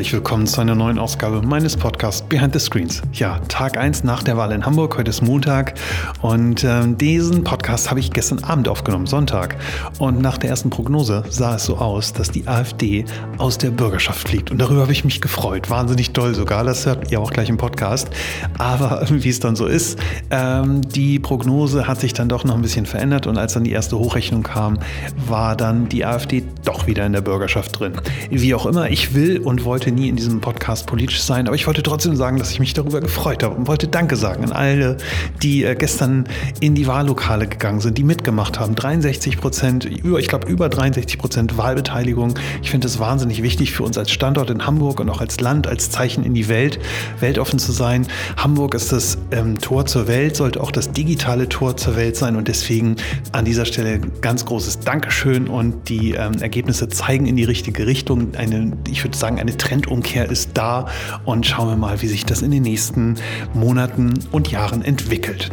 herzlich willkommen zu einer neuen Ausgabe meines Podcasts Behind the Screens. Ja, Tag 1 nach der Wahl in Hamburg, heute ist Montag und äh, diesen Podcast habe ich gestern Abend aufgenommen, Sonntag. Und nach der ersten Prognose sah es so aus, dass die AfD aus der Bürgerschaft fliegt. Und darüber habe ich mich gefreut, wahnsinnig toll sogar, das hört ihr auch gleich im Podcast. Aber wie es dann so ist, ähm, die Prognose hat sich dann doch noch ein bisschen verändert und als dann die erste Hochrechnung kam, war dann die AfD doch wieder in der Bürgerschaft drin. Wie auch immer, ich will und wollte nie in diesem Podcast politisch sein, aber ich wollte trotzdem sagen, dass ich mich darüber gefreut habe und wollte Danke sagen an alle, die äh, gestern in die Wahllokale gegangen sind, die mitgemacht haben. 63 Prozent, ich glaube über 63 Prozent Wahlbeteiligung. Ich finde es wahnsinnig wichtig für uns als Standort in Hamburg und auch als Land, als Zeichen in die Welt, weltoffen zu sein. Hamburg ist das ähm, Tor zur Welt, sollte auch das digitale Tor zur Welt sein und deswegen an dieser Stelle ganz großes Dankeschön und die ähm, Ergebnisse zeigen in die richtige Richtung. Eine, ich würde sagen, eine Trendumkehr ist da und schauen wir mal, wie sich das in den nächsten Monaten und Jahren entwickelt.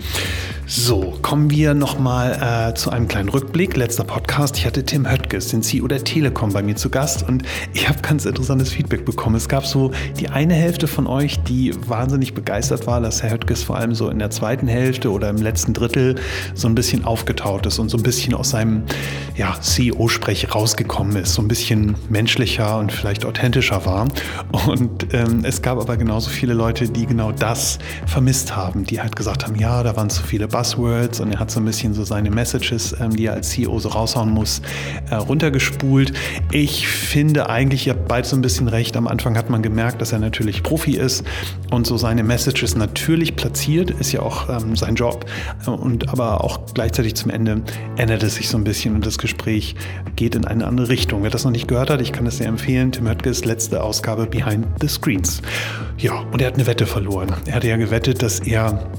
So, kommen wir nochmal äh, zu einem kleinen Rückblick. Letzter Podcast. Ich hatte Tim Höttges, den CEO der Telekom, bei mir zu Gast und ich habe ganz interessantes Feedback bekommen. Es gab so die eine Hälfte von euch, die wahnsinnig begeistert war, dass Herr Höttges vor allem so in der zweiten Hälfte oder im letzten Drittel so ein bisschen aufgetaut ist und so ein bisschen aus seinem ja, CEO-Sprech rausgekommen ist, so ein bisschen menschlicher und vielleicht authentischer war. Und ähm, es gab aber genauso viele Leute, die genau das vermisst haben, die halt gesagt haben, ja, da waren zu viele Buzzwords und er hat so ein bisschen so seine Messages, ähm, die er als CEO so raushauen muss, äh, runtergespult. Ich finde eigentlich, ihr habt beide so ein bisschen recht. Am Anfang hat man gemerkt, dass er natürlich Profi ist und so seine Messages natürlich platziert, ist ja auch ähm, sein Job. Und aber auch gleichzeitig zum Ende ändert es sich so ein bisschen und das Gespräch geht in eine andere Richtung. Wer das noch nicht gehört hat, ich kann es sehr empfehlen. Tim Höttges letzte Ausgabe Behind the Screens. Ja, und er hat eine Wette verloren. Er hatte ja gewettet, dass er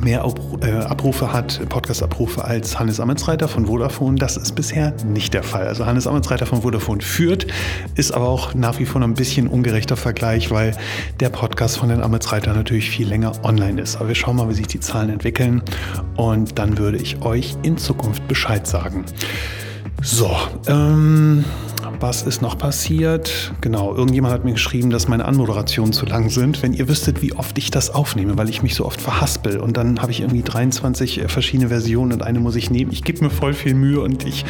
mehr äh, Abrufe hat, Podcast-Abrufe als Hannes Ametsreiter von Vodafone. Das ist bisher nicht der Fall. Also Hannes Ametsreiter von Vodafone führt, ist aber auch nach wie vor ein bisschen ungerechter Vergleich, weil der Podcast von den Ametsreiter natürlich viel länger online ist. Aber wir schauen mal, wie sich die Zahlen entwickeln und dann würde ich euch in Zukunft Bescheid sagen. So, ähm, was ist noch passiert? Genau, irgendjemand hat mir geschrieben, dass meine Anmoderationen zu lang sind. Wenn ihr wüsstet, wie oft ich das aufnehme, weil ich mich so oft verhaspel und dann habe ich irgendwie 23 verschiedene Versionen und eine muss ich nehmen. Ich gebe mir voll viel Mühe und ich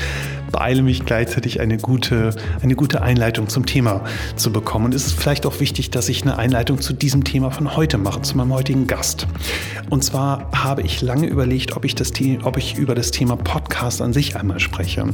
beeile mich gleichzeitig eine gute, eine gute Einleitung zum Thema zu bekommen. Und es ist vielleicht auch wichtig, dass ich eine Einleitung zu diesem Thema von heute mache, zu meinem heutigen Gast. Und zwar habe ich lange überlegt, ob ich, das, ob ich über das Thema Podcast an sich einmal spreche.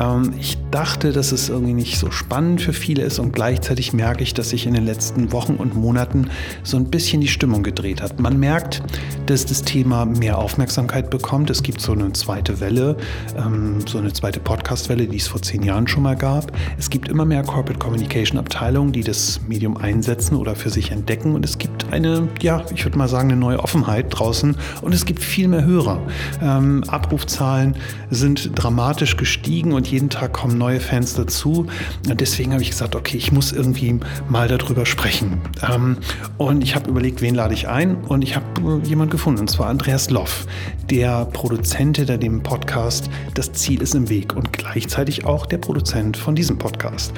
Ähm, ich dachte, dass es irgendwie nicht so spannend für viele ist und gleichzeitig merke ich, dass sich in den letzten Wochen und Monaten so ein bisschen die Stimmung gedreht hat. Man merkt, dass das Thema mehr Aufmerksamkeit bekommt. Es gibt so eine zweite Welle, ähm, so eine zweite Podcast Podcastwelle, die es vor zehn Jahren schon mal gab. Es gibt immer mehr Corporate Communication Abteilungen, die das Medium einsetzen oder für sich entdecken. Und es gibt eine, ja, ich würde mal sagen, eine neue Offenheit draußen. Und es gibt viel mehr Hörer. Ähm, Abrufzahlen sind dramatisch gestiegen und jeden Tag kommen neue Fans dazu. Und deswegen habe ich gesagt, okay, ich muss irgendwie mal darüber sprechen. Ähm, und ich habe überlegt, wen lade ich ein? Und ich habe äh, jemanden gefunden, und zwar Andreas Loff, der Produzent hinter dem Podcast Das Ziel ist im Weg. Und gleichzeitig auch der Produzent von diesem Podcast.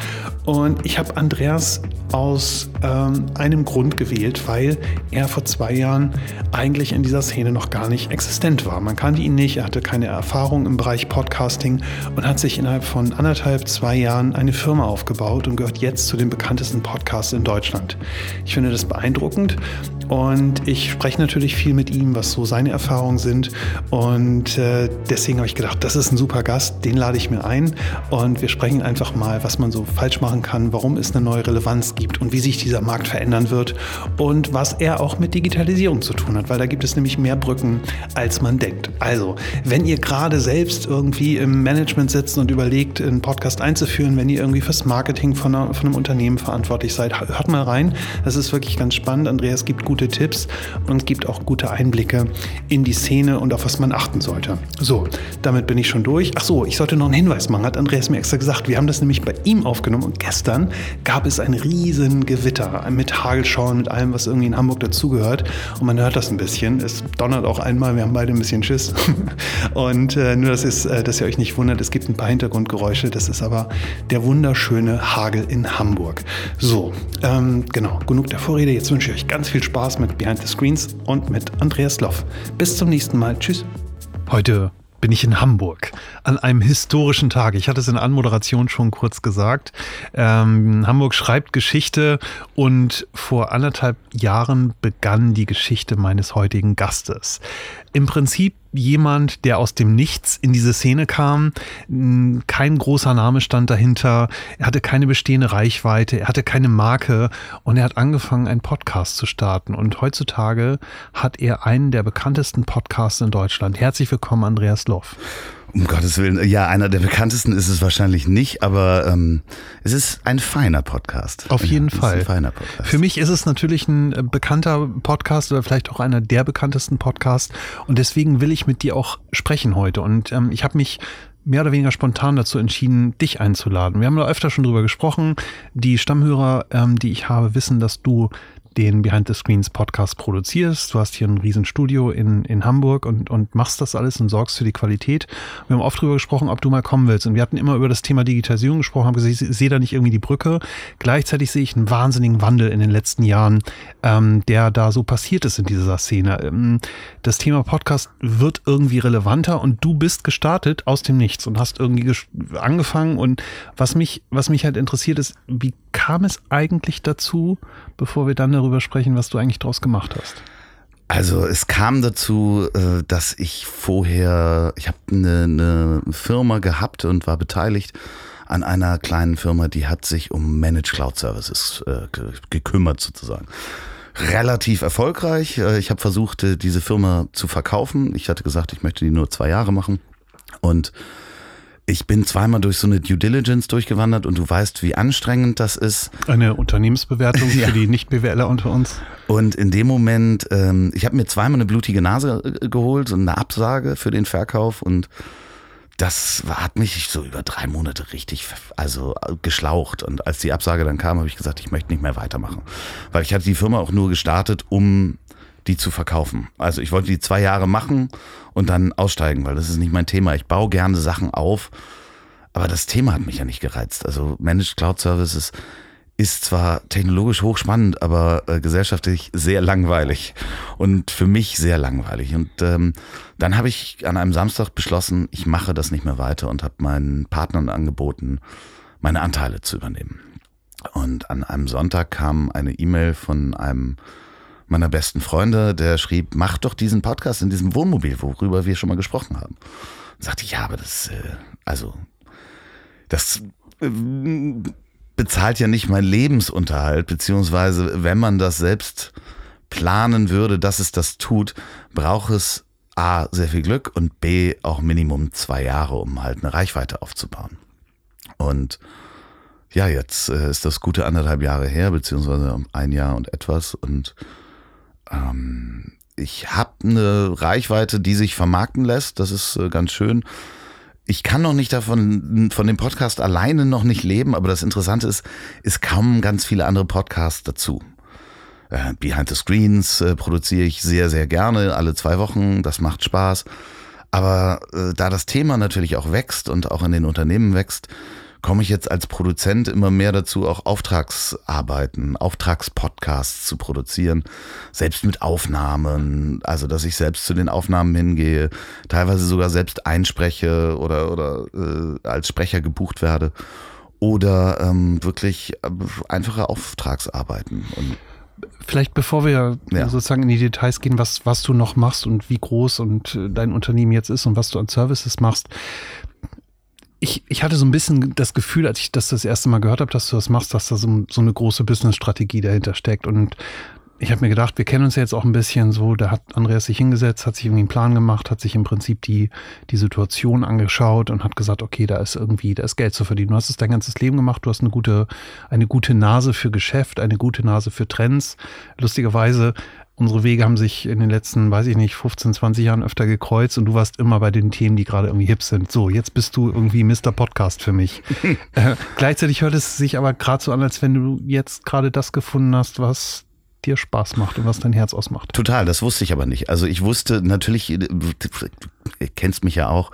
Und ich habe Andreas aus ähm, einem Grund gewählt, weil er vor zwei Jahren eigentlich in dieser Szene noch gar nicht existent war. Man kannte ihn nicht, er hatte keine Erfahrung im Bereich Podcasting und hat sich innerhalb von anderthalb, zwei Jahren eine Firma aufgebaut und gehört jetzt zu den bekanntesten Podcasts in Deutschland. Ich finde das beeindruckend und ich spreche natürlich viel mit ihm, was so seine Erfahrungen sind. Und äh, deswegen habe ich gedacht, das ist ein super Gast, den lade ich mir ein. Und wir sprechen einfach mal, was man so falsch machen kann, warum es eine neue Relevanz gibt und wie sich dieser Markt verändern wird und was er auch mit Digitalisierung zu tun hat, weil da gibt es nämlich mehr Brücken, als man denkt. Also, wenn ihr gerade selbst irgendwie im Management sitzt und überlegt, einen Podcast einzuführen, wenn ihr irgendwie fürs Marketing von, einer, von einem Unternehmen verantwortlich seid, hört mal rein. Das ist wirklich ganz spannend. Andreas gibt gute Tipps und gibt auch gute Einblicke in die Szene und auf was man achten sollte. So, damit bin ich schon durch. Ach so, ich sollte noch einen Hinweis machen, hat Andreas mir extra gesagt. Wir haben das nämlich bei ihm aufgenommen und gestern gab es ein riesen Gewitter mit Hagelschauern, mit allem, was irgendwie in Hamburg dazugehört. Und man hört das ein bisschen. Es donnert auch einmal, wir haben beide ein bisschen Schiss. Und äh, nur, das ist, äh, dass ihr euch nicht wundert, es gibt ein paar Hintergrundgeräusche. Das ist aber der wunderschöne Hagel in Hamburg. So, ähm, genau, genug der Vorrede. Jetzt wünsche ich euch ganz viel Spaß mit Behind the Screens und mit Andreas Loff. Bis zum nächsten Mal. Tschüss. Heute bin ich in Hamburg an einem historischen Tag. Ich hatte es in der Anmoderation schon kurz gesagt. Ähm, Hamburg schreibt Geschichte und vor anderthalb Jahren begann die Geschichte meines heutigen Gastes. Im Prinzip jemand, der aus dem Nichts in diese Szene kam. Kein großer Name stand dahinter. Er hatte keine bestehende Reichweite. Er hatte keine Marke. Und er hat angefangen, einen Podcast zu starten. Und heutzutage hat er einen der bekanntesten Podcasts in Deutschland. Herzlich willkommen, Andreas Loff. Um Gottes Willen, ja, einer der bekanntesten ist es wahrscheinlich nicht, aber ähm, es ist ein feiner Podcast. Auf jeden ja, Fall. Ein feiner Podcast. Für mich ist es natürlich ein äh, bekannter Podcast oder vielleicht auch einer der bekanntesten Podcasts und deswegen will ich mit dir auch sprechen heute. Und ähm, ich habe mich mehr oder weniger spontan dazu entschieden, dich einzuladen. Wir haben da öfter schon drüber gesprochen. Die Stammhörer, ähm, die ich habe, wissen, dass du den Behind the Screens Podcast produzierst. Du hast hier ein Riesenstudio in, in Hamburg und, und machst das alles und sorgst für die Qualität. Wir haben oft darüber gesprochen, ob du mal kommen willst. Und wir hatten immer über das Thema Digitalisierung gesprochen, haben gesagt, ich sehe da nicht irgendwie die Brücke. Gleichzeitig sehe ich einen wahnsinnigen Wandel in den letzten Jahren, ähm, der da so passiert ist in dieser Szene. Ähm, das Thema Podcast wird irgendwie relevanter und du bist gestartet aus dem Nichts und hast irgendwie angefangen. Und was mich, was mich halt interessiert ist, wie kam es eigentlich dazu, bevor wir dann darüber sprechen, was du eigentlich draus gemacht hast? Also es kam dazu, äh, dass ich vorher, ich habe eine, eine Firma gehabt und war beteiligt an einer kleinen Firma, die hat sich um Managed Cloud Services äh, gekümmert sozusagen. Relativ erfolgreich. Äh, ich habe versucht, diese Firma zu verkaufen. Ich hatte gesagt, ich möchte die nur zwei Jahre machen. Und ich bin zweimal durch so eine Due Diligence durchgewandert und du weißt, wie anstrengend das ist. Eine Unternehmensbewertung ja. für die Nicht-BWLer unter uns. Und in dem Moment, ähm, ich habe mir zweimal eine blutige Nase äh, geholt und eine Absage für den Verkauf und das hat mich so über drei Monate richtig also geschlaucht. Und als die Absage dann kam, habe ich gesagt, ich möchte nicht mehr weitermachen. Weil ich hatte die Firma auch nur gestartet, um die zu verkaufen. Also ich wollte die zwei Jahre machen und dann aussteigen, weil das ist nicht mein Thema. Ich baue gerne Sachen auf, aber das Thema hat mich ja nicht gereizt. Also Managed Cloud Services ist zwar technologisch hochspannend, aber äh, gesellschaftlich sehr langweilig und für mich sehr langweilig. Und ähm, dann habe ich an einem Samstag beschlossen, ich mache das nicht mehr weiter und habe meinen Partnern angeboten, meine Anteile zu übernehmen. Und an einem Sonntag kam eine E-Mail von einem meiner besten Freunde, der schrieb, mach doch diesen Podcast in diesem Wohnmobil, worüber wir schon mal gesprochen haben. Und sagte, ja, aber das, äh, also, das äh, bezahlt ja nicht mein Lebensunterhalt, beziehungsweise wenn man das selbst planen würde, dass es das tut, braucht es A, sehr viel Glück und B, auch Minimum zwei Jahre, um halt eine Reichweite aufzubauen. Und ja, jetzt äh, ist das gute anderthalb Jahre her, beziehungsweise ein Jahr und etwas und ähm, ich habe eine Reichweite, die sich vermarkten lässt. Das ist äh, ganz schön. Ich kann noch nicht davon, von dem Podcast alleine noch nicht leben, aber das Interessante ist, es kommen ganz viele andere Podcasts dazu. Äh, Behind the Screens äh, produziere ich sehr, sehr gerne, alle zwei Wochen. Das macht Spaß. Aber äh, da das Thema natürlich auch wächst und auch in den Unternehmen wächst, komme ich jetzt als Produzent immer mehr dazu, auch Auftragsarbeiten, Auftragspodcasts zu produzieren, selbst mit Aufnahmen, also dass ich selbst zu den Aufnahmen hingehe, teilweise sogar selbst einspreche oder, oder äh, als Sprecher gebucht werde oder ähm, wirklich äh, einfache Auftragsarbeiten. Und Vielleicht bevor wir ja. sozusagen in die Details gehen, was, was du noch machst und wie groß und äh, dein Unternehmen jetzt ist und was du an Services machst, ich, ich hatte so ein bisschen das Gefühl, als ich das das erste Mal gehört habe, dass du das machst, dass da so, so eine große Business-Strategie dahinter steckt. Und ich habe mir gedacht, wir kennen uns ja jetzt auch ein bisschen so, da hat Andreas sich hingesetzt, hat sich irgendwie einen Plan gemacht, hat sich im Prinzip die, die Situation angeschaut und hat gesagt, okay, da ist irgendwie, da ist Geld zu verdienen. Du hast es dein ganzes Leben gemacht, du hast eine gute, eine gute Nase für Geschäft, eine gute Nase für Trends. Lustigerweise unsere Wege haben sich in den letzten, weiß ich nicht, 15, 20 Jahren öfter gekreuzt und du warst immer bei den Themen, die gerade irgendwie hip sind. So, jetzt bist du irgendwie Mr. Podcast für mich. äh, gleichzeitig hört es sich aber gerade so an, als wenn du jetzt gerade das gefunden hast, was dir Spaß macht und was dein Herz ausmacht. Total, das wusste ich aber nicht. Also ich wusste natürlich, du kennst mich ja auch,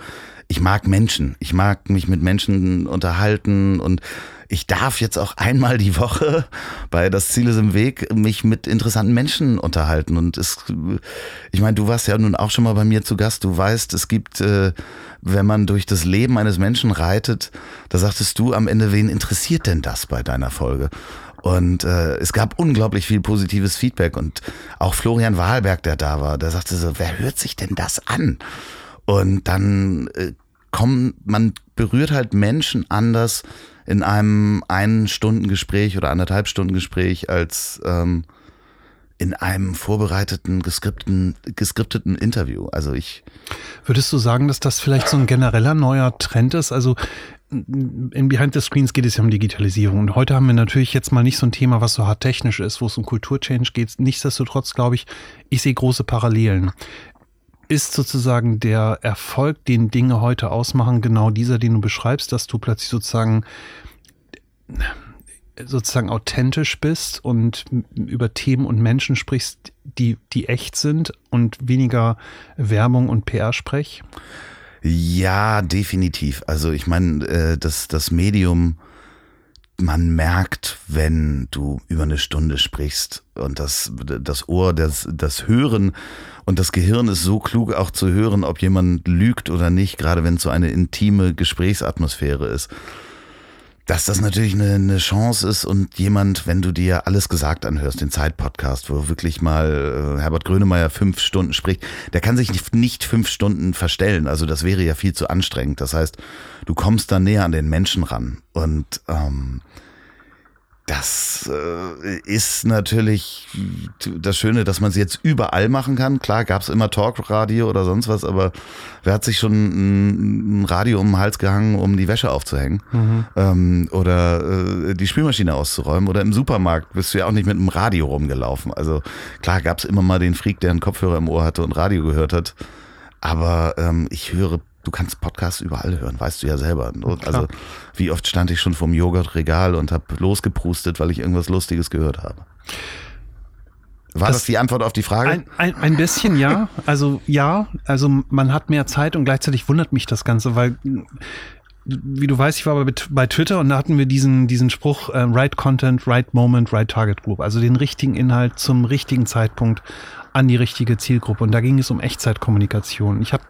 ich mag Menschen. Ich mag mich mit Menschen unterhalten und ich darf jetzt auch einmal die Woche bei Das Ziel ist im Weg mich mit interessanten Menschen unterhalten. Und es, ich meine, du warst ja nun auch schon mal bei mir zu Gast. Du weißt, es gibt, äh, wenn man durch das Leben eines Menschen reitet, da sagtest du am Ende, wen interessiert denn das bei deiner Folge? Und äh, es gab unglaublich viel positives Feedback. Und auch Florian Wahlberg, der da war, der sagte so, wer hört sich denn das an? Und dann äh, kommen, man berührt halt Menschen anders in einem einen Stunden Gespräch oder anderthalb Stunden Gespräch als ähm, in einem vorbereiteten, geskripteten, geskripteten Interview. Also ich. Würdest du sagen, dass das vielleicht so ein genereller neuer Trend ist? Also in Behind the Screens geht es ja um Digitalisierung. Und heute haben wir natürlich jetzt mal nicht so ein Thema, was so hart technisch ist, wo es um Kulturchange geht. Nichtsdestotrotz glaube ich, ich sehe große Parallelen. Ist sozusagen der Erfolg, den Dinge heute ausmachen, genau dieser, den du beschreibst, dass du plötzlich sozusagen sozusagen authentisch bist und über Themen und Menschen sprichst, die, die echt sind und weniger Werbung und PR-Sprech? Ja, definitiv. Also ich meine, äh, das, das Medium, man merkt, wenn du über eine Stunde sprichst und das, das Ohr, das, das Hören und das Gehirn ist so klug auch zu hören, ob jemand lügt oder nicht, gerade wenn es so eine intime Gesprächsatmosphäre ist dass das natürlich eine, eine Chance ist und jemand, wenn du dir alles gesagt anhörst, den Zeit-Podcast, wo wirklich mal äh, Herbert Grönemeyer fünf Stunden spricht, der kann sich nicht, nicht fünf Stunden verstellen. Also das wäre ja viel zu anstrengend. Das heißt, du kommst da näher an den Menschen ran. Und ähm, das äh, ist natürlich das Schöne, dass man es jetzt überall machen kann. Klar gab es immer Talkradio oder sonst was, aber wer hat sich schon ein, ein, Radio um den Hals gehangen, um die Wäsche aufzuhängen? Mhm. Ähm, oder äh, die Spülmaschine auszuräumen? Oder im Supermarkt bist du ja auch nicht mit einem Radio rumgelaufen. Also klar gab es immer mal den Freak, der einen Kopfhörer im Ohr hatte und Radio gehört hat. Aber ähm, ich höre du kannst Podcasts überall hören, weißt du ja selber. Also wie oft stand ich schon vorm Joghurtregal und habe losgeprustet, weil ich irgendwas Lustiges gehört habe. War das, das, die Antwort auf die Frage? Ein, ein, ein, bisschen ja. Also ja, also man hat mehr Zeit und gleichzeitig wundert mich das Ganze, weil wie du weißt, ich war bei, bei Twitter und da hatten wir diesen, diesen Spruch, äh, right content, right moment, right target group. Also den richtigen Inhalt zum richtigen Zeitpunkt an die richtige Zielgruppe. Und da ging es um Echtzeitkommunikation. Ich habe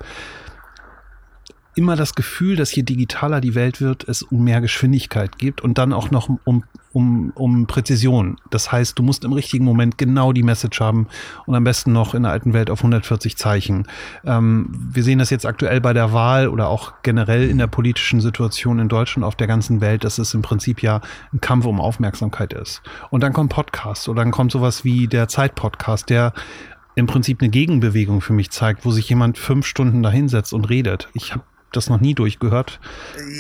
immer das Gefühl, dass je digitaler die Welt wird, es um mehr Geschwindigkeit gibt und dann auch noch um, um, um Präzision. Das heißt, du musst im richtigen Moment genau die Message haben und am besten noch in der alten Welt auf 140 Zeichen. Ähm, wir sehen das jetzt aktuell bei der Wahl oder auch generell in der politischen Situation in Deutschland auf der ganzen Welt, dass es im Prinzip ja ein Kampf um Aufmerksamkeit ist. Und dann kommt Podcast oder dann kommt sowas wie der Zeit-Podcast, der im Prinzip eine Gegenbewegung für mich zeigt, wo sich jemand fünf Stunden dahinsetzt und redet. Ich habe das noch nie durchgehört.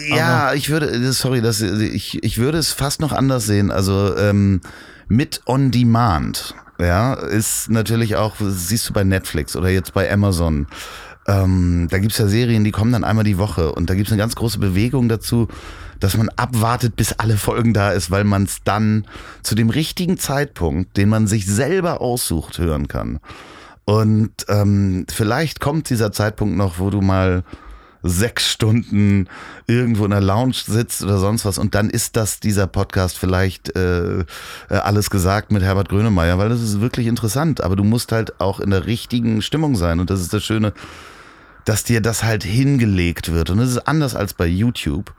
Ja, ich würde, sorry, das, ich, ich würde es fast noch anders sehen. Also ähm, mit On Demand, ja, ist natürlich auch, siehst du bei Netflix oder jetzt bei Amazon. Ähm, da gibt's ja Serien, die kommen dann einmal die Woche und da gibt's eine ganz große Bewegung dazu, dass man abwartet, bis alle Folgen da ist, weil man es dann zu dem richtigen Zeitpunkt, den man sich selber aussucht, hören kann. Und ähm, vielleicht kommt dieser Zeitpunkt noch, wo du mal sechs Stunden irgendwo in der Lounge sitzt oder sonst was und dann ist das dieser Podcast vielleicht äh, äh, alles gesagt mit Herbert Grönemeyer, weil das ist wirklich interessant, aber du musst halt auch in der richtigen Stimmung sein und das ist das Schöne, dass dir das halt hingelegt wird und das ist anders als bei YouTube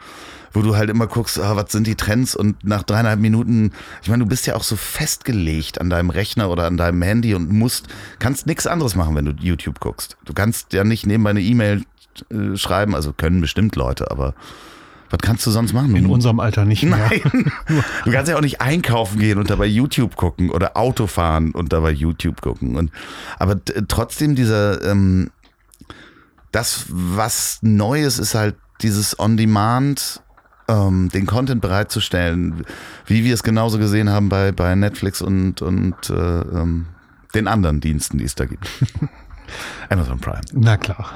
wo du halt immer guckst, ah, was sind die Trends und nach dreieinhalb Minuten, ich meine, du bist ja auch so festgelegt an deinem Rechner oder an deinem Handy und musst, kannst nichts anderes machen, wenn du YouTube guckst. Du kannst ja nicht nebenbei eine E-Mail äh, schreiben, also können bestimmt Leute, aber was kannst du sonst machen? In unserem Alter nicht mehr. Nein. Du kannst ja auch nicht einkaufen gehen und dabei YouTube gucken oder Auto fahren und dabei YouTube gucken. Und, aber trotzdem dieser, ähm, das, was Neues ist halt dieses On-Demand, ähm, den Content bereitzustellen, wie wir es genauso gesehen haben bei, bei Netflix und, und äh, ähm, den anderen Diensten, die es da gibt. Amazon Prime. Na klar.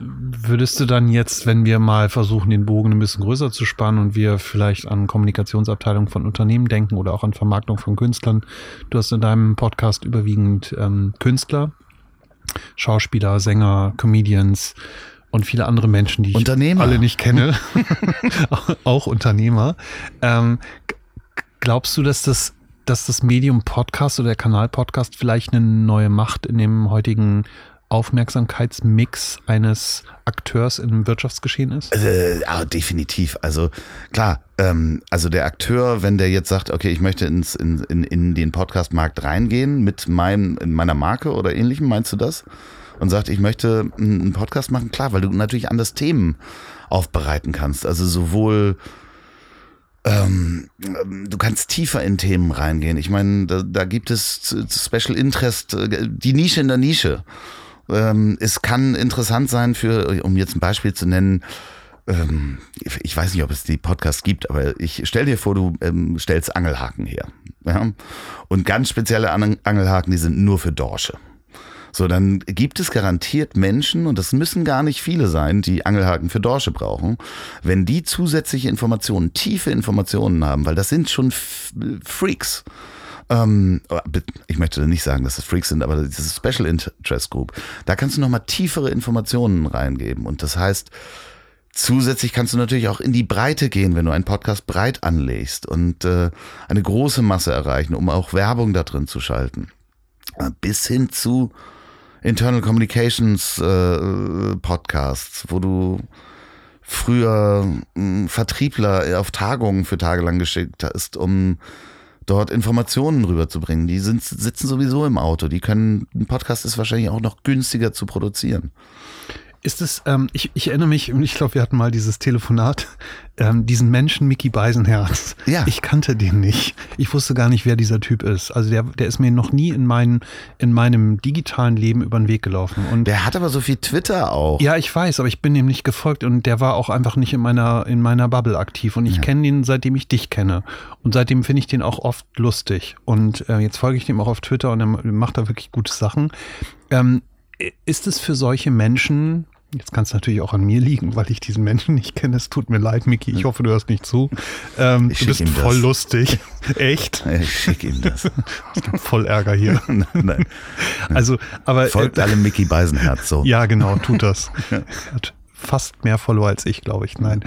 Würdest du dann jetzt, wenn wir mal versuchen, den Bogen ein bisschen größer zu spannen und wir vielleicht an Kommunikationsabteilungen von Unternehmen denken oder auch an Vermarktung von Künstlern, du hast in deinem Podcast überwiegend ähm, Künstler, Schauspieler, Sänger, Comedians und viele andere Menschen, die ich alle nicht kenne, auch Unternehmer. Ähm, glaubst du, dass das, dass das Medium Podcast oder der Kanal Podcast vielleicht eine neue Macht in dem heutigen Aufmerksamkeitsmix eines Akteurs im Wirtschaftsgeschehen ist? Äh, ja, definitiv. Also klar, ähm, also der Akteur, wenn der jetzt sagt, okay, ich möchte ins, in, in, in den Podcastmarkt reingehen mit meinem, in meiner Marke oder ähnlichem, meinst du das? Und sagt, ich möchte einen Podcast machen, klar, weil du natürlich anders Themen aufbereiten kannst. Also sowohl ähm, du kannst tiefer in Themen reingehen. Ich meine, da, da gibt es Special Interest, äh, die Nische in der Nische. Ähm, es kann interessant sein für, um jetzt ein Beispiel zu nennen, ähm, ich weiß nicht, ob es die Podcasts gibt, aber ich stell dir vor, du ähm, stellst Angelhaken her. Ja? Und ganz spezielle Angelhaken, die sind nur für Dorsche. So, dann gibt es garantiert Menschen, und das müssen gar nicht viele sein, die Angelhaken für Dorsche brauchen, wenn die zusätzliche Informationen, tiefe Informationen haben, weil das sind schon Freaks. Ähm, ich möchte nicht sagen, dass das Freaks sind, aber diese Special Interest Group, da kannst du nochmal tiefere Informationen reingeben. Und das heißt, Zusätzlich kannst du natürlich auch in die Breite gehen, wenn du einen Podcast breit anlegst und äh, eine große Masse erreichen, um auch Werbung da drin zu schalten. Äh, bis hin zu Internal Communications äh, Podcasts, wo du früher äh, Vertriebler auf Tagungen für tagelang geschickt hast, um dort Informationen rüberzubringen. Die sind, sitzen sowieso im Auto. Die können, ein Podcast ist wahrscheinlich auch noch günstiger zu produzieren. Ist es, ähm, ich, ich erinnere mich, ich glaube, wir hatten mal dieses Telefonat, ähm, diesen Menschen Mickey Beisenherz. Ja. Ich kannte den nicht. Ich wusste gar nicht, wer dieser Typ ist. Also der, der ist mir noch nie in, mein, in meinem digitalen Leben über den Weg gelaufen. Und der hat aber so viel Twitter auch. Ja, ich weiß, aber ich bin ihm nicht gefolgt und der war auch einfach nicht in meiner, in meiner Bubble aktiv. Und ich ja. kenne ihn, seitdem ich dich kenne. Und seitdem finde ich den auch oft lustig. Und äh, jetzt folge ich dem auch auf Twitter und er macht da wirklich gute Sachen. Ähm, ist es für solche Menschen Jetzt kann es natürlich auch an mir liegen, weil ich diesen Menschen nicht kenne. Es tut mir leid, Miki. Ich hoffe, du hörst nicht zu. Ähm, du bist voll das. lustig. Echt? Ich schicke ihm das. voll Ärger hier. nein, nein. Also, aber. Folgt äh, alle Mickey Beisenherz so. Ja, genau, tut das. Hat fast mehr Follower als ich, glaube ich. Nein.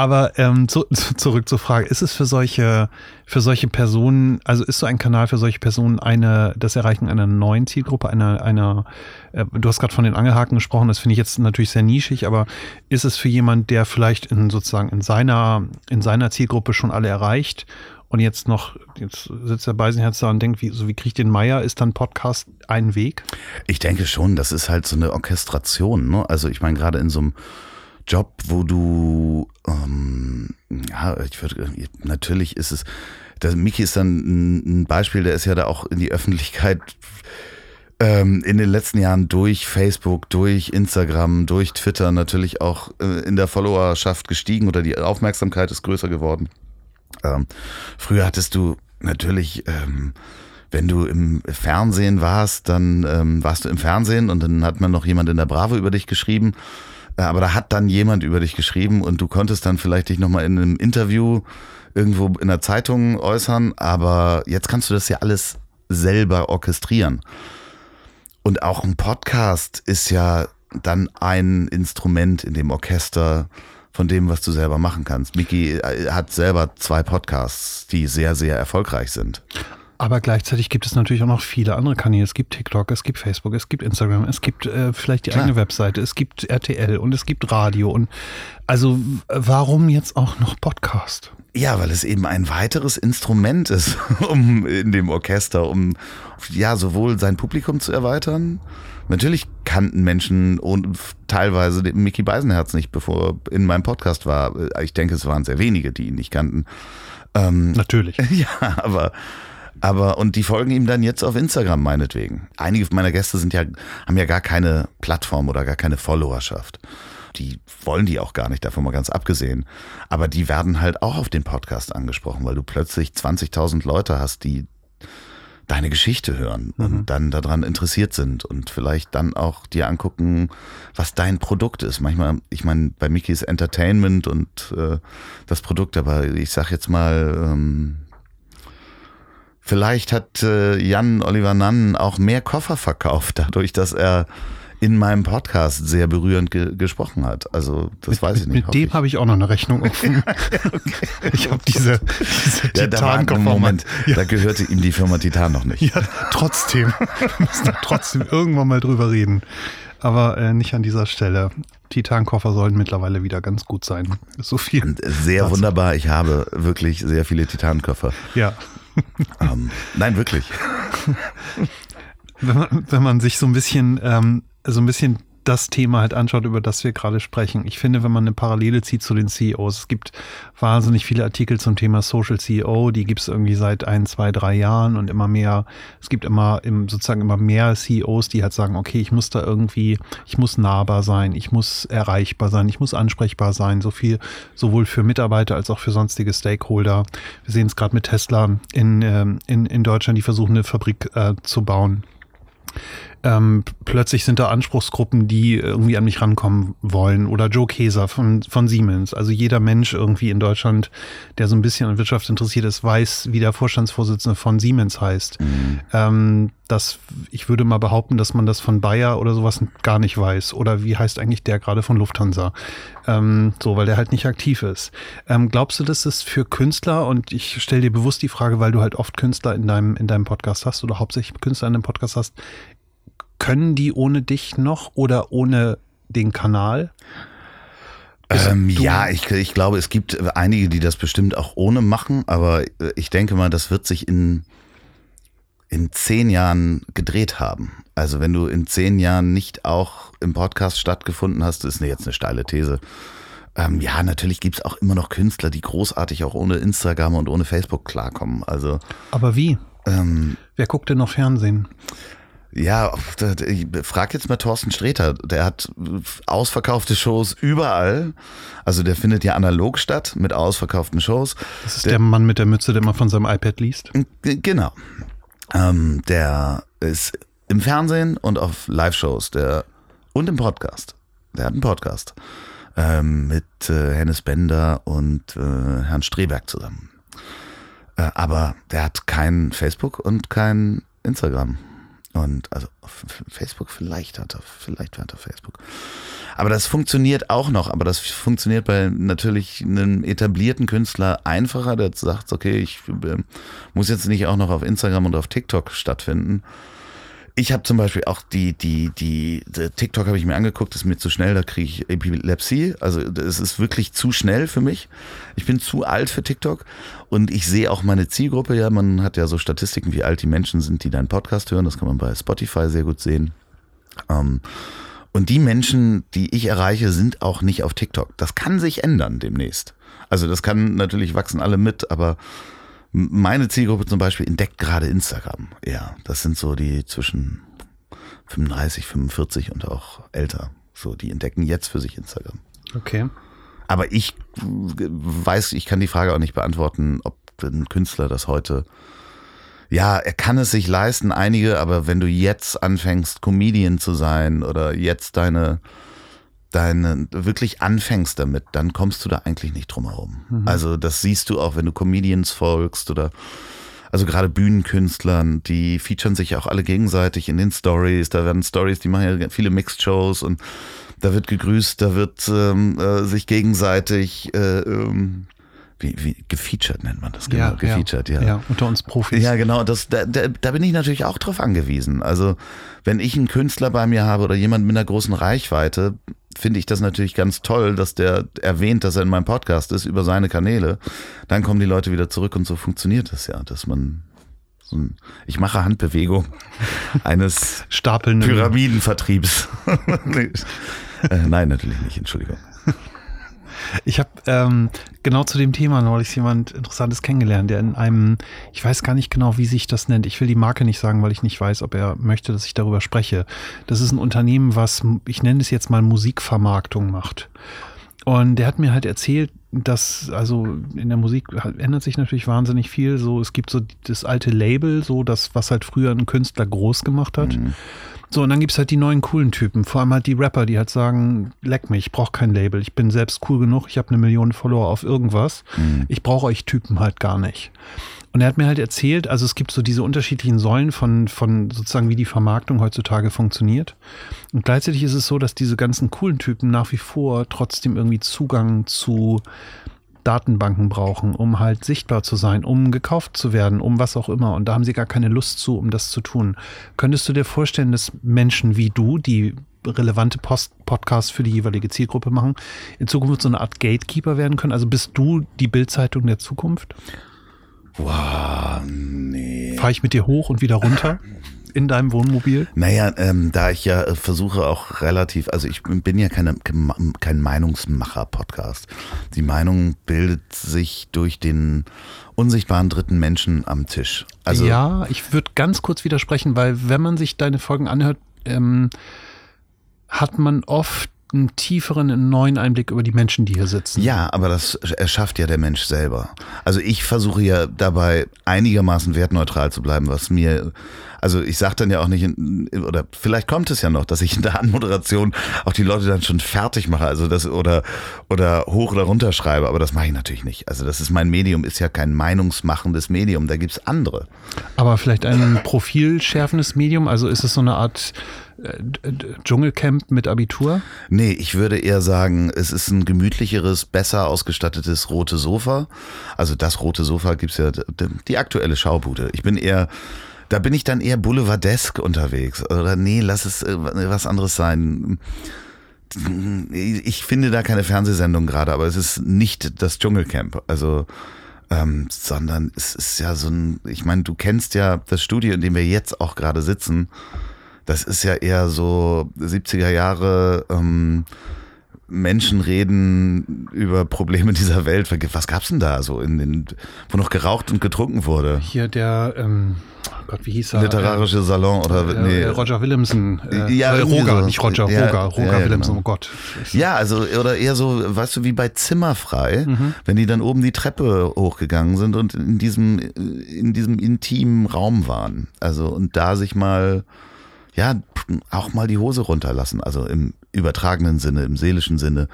Aber ähm, zu, zurück zur Frage, ist es für solche, für solche Personen, also ist so ein Kanal für solche Personen eine, das Erreichen einer neuen Zielgruppe, einer, einer, äh, du hast gerade von den Angelhaken gesprochen, das finde ich jetzt natürlich sehr nischig, aber ist es für jemand, der vielleicht in sozusagen in seiner, in seiner Zielgruppe schon alle erreicht und jetzt noch, jetzt sitzt der Beisenherz da und denkt, wie, so wie kriegt den Meier, ist dann Podcast ein Weg? Ich denke schon, das ist halt so eine Orchestration, ne? Also ich meine, gerade in so einem Job, wo du, ähm, ja, ich würde, natürlich ist es, der Miki ist dann ein Beispiel, der ist ja da auch in die Öffentlichkeit ähm, in den letzten Jahren durch Facebook, durch Instagram, durch Twitter natürlich auch äh, in der Followerschaft gestiegen oder die Aufmerksamkeit ist größer geworden. Ähm, früher hattest du natürlich, ähm, wenn du im Fernsehen warst, dann ähm, warst du im Fernsehen und dann hat man noch jemand in der Bravo über dich geschrieben aber da hat dann jemand über dich geschrieben und du konntest dann vielleicht dich nochmal in einem Interview irgendwo in der Zeitung äußern, aber jetzt kannst du das ja alles selber orchestrieren. Und auch ein Podcast ist ja dann ein Instrument in dem Orchester von dem, was du selber machen kannst. Miki äh, hat selber zwei Podcasts, die sehr, sehr erfolgreich sind. Aber gleichzeitig gibt es natürlich auch noch viele andere Kanäle. Es gibt TikTok, es gibt Facebook, es gibt Instagram, es gibt äh, vielleicht die Klar. eigene Webseite, es gibt RTL und es gibt Radio. Und also warum jetzt auch noch Podcast? Ja, weil es eben ein weiteres Instrument ist, um in dem Orchester, um ja sowohl sein Publikum zu erweitern. Natürlich kannten Menschen und teilweise den Mickey Beisenherz nicht, bevor er in meinem Podcast war. Ich denke, es waren sehr wenige, die ihn nicht kannten. Ähm, Natürlich. Ja, aber aber, und die folgen ihm dann jetzt auf Instagram meinetwegen. Einige meiner Gäste sind ja, haben ja gar keine Plattform oder gar keine Followerschaft. Die wollen die auch gar nicht, davon mal ganz abgesehen. Aber die werden halt auch auf den Podcast angesprochen, weil du plötzlich 20.000 Leute hast, die deine Geschichte hören Mhm. und dann daran interessiert sind und vielleicht dann auch dir angucken, was dein Produkt ist. Manchmal, ich meine, bei Mickey ist Entertainment und äh, das Produkt, aber ich sag jetzt mal, ähm, vielleicht hat äh, Jan Oliver Nann auch mehr Koffer verkauft, dadurch, dass er in meinem Podcast sehr berührend ge gesprochen hat. Also das weiß ich nicht. Mit dem habe ich auch noch eine Rechnung offen. Ich habe diese, diese ja, da ein Titan-Koffer- Moment, Ja, da gehörte ihm die Firma Titan noch nicht. ja, trotzdem. Wir müssen da trotzdem irgendwann mal drüber reden. Aber äh, nicht an dieser Stelle. Titan-Koffer sollen mittlerweile wieder ganz gut sein. So viel. Sehr dazu. wunderbar. Ich habe wirklich sehr viele Titankoffer. Ja. Ähm, nein, wirklich. Wenn man, wenn man sich so ein bisschen, ähm, so ein bisschen das Thema halt anschaut, über das wir gerade sprechen. Ich finde, wenn man eine Parallele zieht zu den CEOs, es gibt wahnsinnig viele Artikel zum Thema Social CEO, die gibt es irgendwie seit ein, zwei, drei Jahren und immer mehr, es gibt immer im, sozusagen immer mehr CEOs, die halt sagen, okay, ich muss da irgendwie, ich muss nahbar sein, ich muss erreichbar sein, ich muss ansprechbar sein, so viel, sowohl für Mitarbeiter als auch für sonstige Stakeholder. Wir sehen es gerade mit Tesla in, ähm, in, in Deutschland, die versuchen eine Fabrik äh, zu bauen ähm, plötzlich sind da Anspruchsgruppen, die irgendwie an mich rankommen wollen. Oder Joe Keser von, von Siemens. Also jeder Mensch irgendwie in Deutschland, der so ein bisschen an Wirtschaft interessiert ist, weiß, wie der Vorstandsvorsitzende von Siemens heißt. Ähm, das, ich würde mal behaupten, dass man das von Bayer oder sowas gar nicht weiß. Oder wie heißt eigentlich der gerade von Lufthansa? Ähm, so, weil der halt nicht aktiv ist. Ähm, glaubst du, dass es für Künstler, und ich stelle dir bewusst die Frage, weil du halt oft Künstler in deinem, in deinem Podcast hast oder hauptsächlich Künstler in deinem Podcast hast, können die ohne dich noch oder ohne den Kanal? Ähm, ja, ich, ich glaube, es gibt einige, die das bestimmt auch ohne machen, aber äh, ich denke mal, das wird sich in, in zehn Jahren gedreht haben. Also wenn du in zehn Jahren nicht auch im Podcast stattgefunden hast, ist jetzt eine steile These. Ähm, ja, natürlich gibt's auch immer noch Künstler, die großartig auch ohne Instagram und ohne Facebook klarkommen. Also Aber wie? ähm, Wer guckt denn noch Fernsehen? Ja, ich frag jetzt mal Thorsten Sträter. Der hat ausverkaufte Shows überall. Also der findet ja analog statt mit ausverkauften Shows. Das ist der, Mann mit der Mütze, der immer von seinem iPad liest. Genau. Ähm, der ist im Fernsehen und auf Live-Shows der, und im Podcast. Der hat einen Podcast ähm, mit äh, Hennes Bender und äh, Herrn Streberg zusammen. Äh, aber der hat kein Facebook und kein Instagram. Und also Facebook vielleicht hat er, vielleicht hat er Facebook. Aber das funktioniert auch noch, aber das funktioniert bei natürlich einem etablierten Künstler einfacher, der sagt, okay, ich äh, muss jetzt nicht auch noch auf Instagram und auf TikTok stattfinden. Ich habe zum Beispiel auch die, die, die, die TikTok habe ich mir angeguckt, ist mir zu schnell, da kriege ich Epilepsie. Also es ist wirklich zu schnell für mich. Ich bin zu alt für TikTok und ich sehe auch meine Zielgruppe. Ja, man hat ja so Statistiken, wie alt die Menschen sind, die deinen Podcast hören. Das kann man bei Spotify sehr gut sehen. Ähm, und die Menschen, die ich erreiche, sind auch nicht auf TikTok. Das kann sich ändern demnächst. Also das kann natürlich wachsen alle mit, aber meine Zielgruppe zum Beispiel entdeckt gerade Instagram. Ja, das sind so die zwischen 35, 45 und auch älter. So, die entdecken jetzt für sich Instagram. Okay. Aber ich weiß, ich kann die Frage auch nicht beantworten, ob ein Künstler das heute. Ja, er kann es sich leisten, einige, aber wenn du jetzt anfängst, Comedian zu sein oder jetzt deine, deine, wirklich anfängst damit, dann kommst du da eigentlich nicht drum herum. Also, das siehst du auch, wenn du Comedians folgst oder, also gerade Bühnenkünstlern, die featuren sich auch alle gegenseitig in den Stories. Da werden Stories, die machen ja viele Mixed-Shows und da wird gegrüßt, da wird ähm, äh, sich gegenseitig äh, ähm, wie, wie gefeatured nennt man das genau, gefeatured, ja. ja. unter uns Profis. Ja, genau, das, da, da, da bin ich natürlich auch drauf angewiesen. Also, wenn ich einen Künstler bei mir habe oder jemand mit einer großen Reichweite, finde ich das natürlich ganz toll, dass der erwähnt, dass er in meinem Podcast ist, über seine Kanäle. Dann kommen die Leute wieder zurück und so funktioniert das ja, dass man so ein, ich mache Handbewegung eines Stapeln. Pyramidenvertriebs. äh, nein, natürlich nicht, Entschuldigung. Ich habe ähm, genau zu dem Thema neulich jemand Interessantes kennengelernt, der in einem, ich weiß gar nicht genau, wie sich das nennt. Ich will die Marke nicht sagen, weil ich nicht weiß, ob er möchte, dass ich darüber spreche. Das ist ein Unternehmen, was, ich nenne es jetzt mal Musikvermarktung macht. Und der hat mir halt erzählt, dass, also in der Musik ändert sich natürlich wahnsinnig viel. So, es gibt so das alte Label, so das, was halt früher ein Künstler groß gemacht hat. Mhm. So, und dann gibt's halt die neuen coolen Typen, vor allem halt die Rapper, die halt sagen, leck mich, ich brauche kein Label, ich bin selbst cool genug, ich habe eine Million Follower auf irgendwas, mhm. ich brauche euch Typen halt gar nicht. Und er hat mir halt erzählt, also es gibt so diese unterschiedlichen Säulen von, von sozusagen, wie die Vermarktung heutzutage funktioniert. Und gleichzeitig ist es so, dass diese ganzen coolen Typen nach wie vor trotzdem irgendwie Zugang zu Datenbanken brauchen, um halt sichtbar zu sein, um gekauft zu werden, um was auch immer. Und da haben sie gar keine Lust zu, um das zu tun. Könntest du dir vorstellen, dass Menschen wie du, die relevante Post Podcasts für die jeweilige Zielgruppe machen, in Zukunft so eine Art Gatekeeper werden können? Also bist du die Bildzeitung der Zukunft? Wow, nee. Fahre ich mit dir hoch und wieder runter? in deinem Wohnmobil? Naja, ähm, da ich ja äh, versuche auch relativ, also ich bin ja keine, kein Meinungsmacher-Podcast. Die Meinung bildet sich durch den unsichtbaren dritten Menschen am Tisch. Also ja, ich würde ganz kurz widersprechen, weil wenn man sich deine Folgen anhört, ähm, hat man oft einen tieferen, einen neuen Einblick über die Menschen, die hier sitzen. Ja, aber das erschafft ja der Mensch selber. Also ich versuche ja dabei einigermaßen wertneutral zu bleiben, was mir also ich sage dann ja auch nicht, oder vielleicht kommt es ja noch, dass ich in der Anmoderation auch die Leute dann schon fertig mache, also das oder oder hoch oder runter schreibe, aber das mache ich natürlich nicht. Also das ist mein Medium, ist ja kein meinungsmachendes Medium, da gibt's andere. Aber vielleicht ein profilschärfendes Medium, also ist es so eine Art äh, Dschungelcamp mit Abitur? Nee, ich würde eher sagen, es ist ein gemütlicheres, besser ausgestattetes rote Sofa. Also das rote Sofa gibt's ja, die aktuelle Schaubude. Ich bin eher da bin ich dann eher boulevardesk unterwegs. Oder nee, lass es äh, was anderes sein. Ich finde da keine Fernsehsendung gerade, aber es ist nicht das Dschungelcamp. Also, ähm, sondern es ist ja so ein, ich meine, du kennst ja das Studio, in dem wir jetzt auch gerade sitzen. Das ist ja eher so 70er Jahre, ähm, Menschen reden über Probleme dieser Welt. Was gab's denn da so in den, wo noch geraucht und getrunken wurde? Hier der, ähm, oh Gott, wie hieß er? Literarische Salon oder äh, nee. Roger Williamson. Äh, ja, äh, Roger, so. nicht Roger, ja, Roger, Roger ja, ja, Williamson, genau. oh Gott. Ja, also, oder eher so, weißt du, wie bei Zimmerfrei, mhm. wenn die dann oben die Treppe hochgegangen sind und in diesem, in diesem intimen Raum waren. Also, und da sich mal, ja, auch mal die Hose runterlassen, also im übertragenen Sinne, im seelischen Sinne,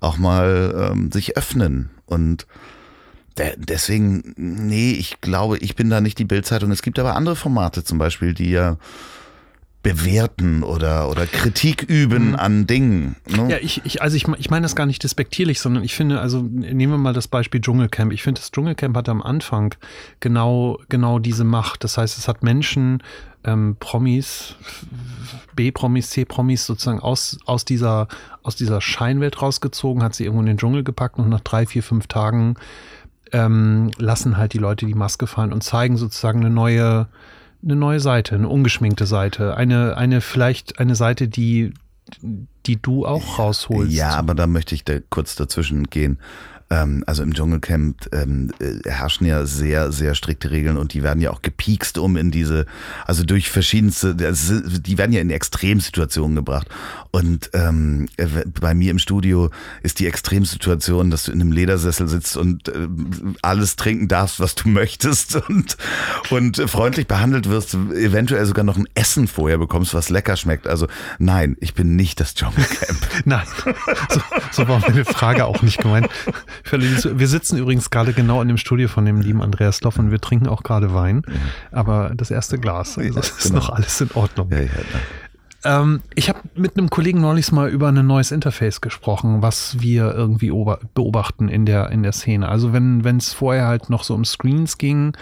auch mal ähm, sich öffnen und deswegen, nee, ich glaube, ich bin da nicht die Bildzeitung. Es gibt aber andere Formate zum Beispiel, die ja bewerten oder, oder Kritik üben mhm. an Dingen. Ne? Ja, ich, ich, also ich, ich meine das gar nicht despektierlich, sondern ich finde, also nehmen wir mal das Beispiel Dschungelcamp. Ich finde, das Dschungelcamp hatte am Anfang genau, genau diese Macht. Das heißt, es hat Menschen, ähm, Promis, B-Promis, C-Promis sozusagen aus, aus, dieser, aus dieser Scheinwelt rausgezogen, hat sie irgendwo in den Dschungel gepackt und nach drei, vier, fünf Tagen ähm, lassen halt die Leute die Maske fallen und zeigen sozusagen eine neue, eine neue Seite, eine ungeschminkte Seite, eine, eine vielleicht eine Seite, die, die du auch rausholst. Ja, aber da möchte ich da kurz dazwischen gehen. Ähm, also im Dschungelcamp ähm, äh, herrschen ja sehr, sehr strikte Regeln und die werden ja auch gepiekst um in diese, also durch verschiedenste, die werden ja in Extremsituationen gebracht. Und ähm, äh, bei mir im Studio ist die Extremsituation, dass du in einem Ledersessel sitzt und äh, alles trinken darfst, was du möchtest und, und freundlich behandelt wirst, eventuell sogar noch ein Essen vorher bekommst, was lecker schmeckt. Also nein, ich bin nicht das Dschungelcamp. nein, so, so war meine Frage auch nicht gemeint. Wir sitzen übrigens gerade genau in dem Studio von dem lieben Andreas Loff und wir trinken auch gerade Wein. Aber das erste Glas, also das ist genau. noch alles in Ordnung. Ja, ja, ähm, ich habe mit einem Kollegen neulich mal über ein neues Interface gesprochen, was wir irgendwie beobachten in der, in der Szene. Also wenn es vorher halt noch so um Screens ging,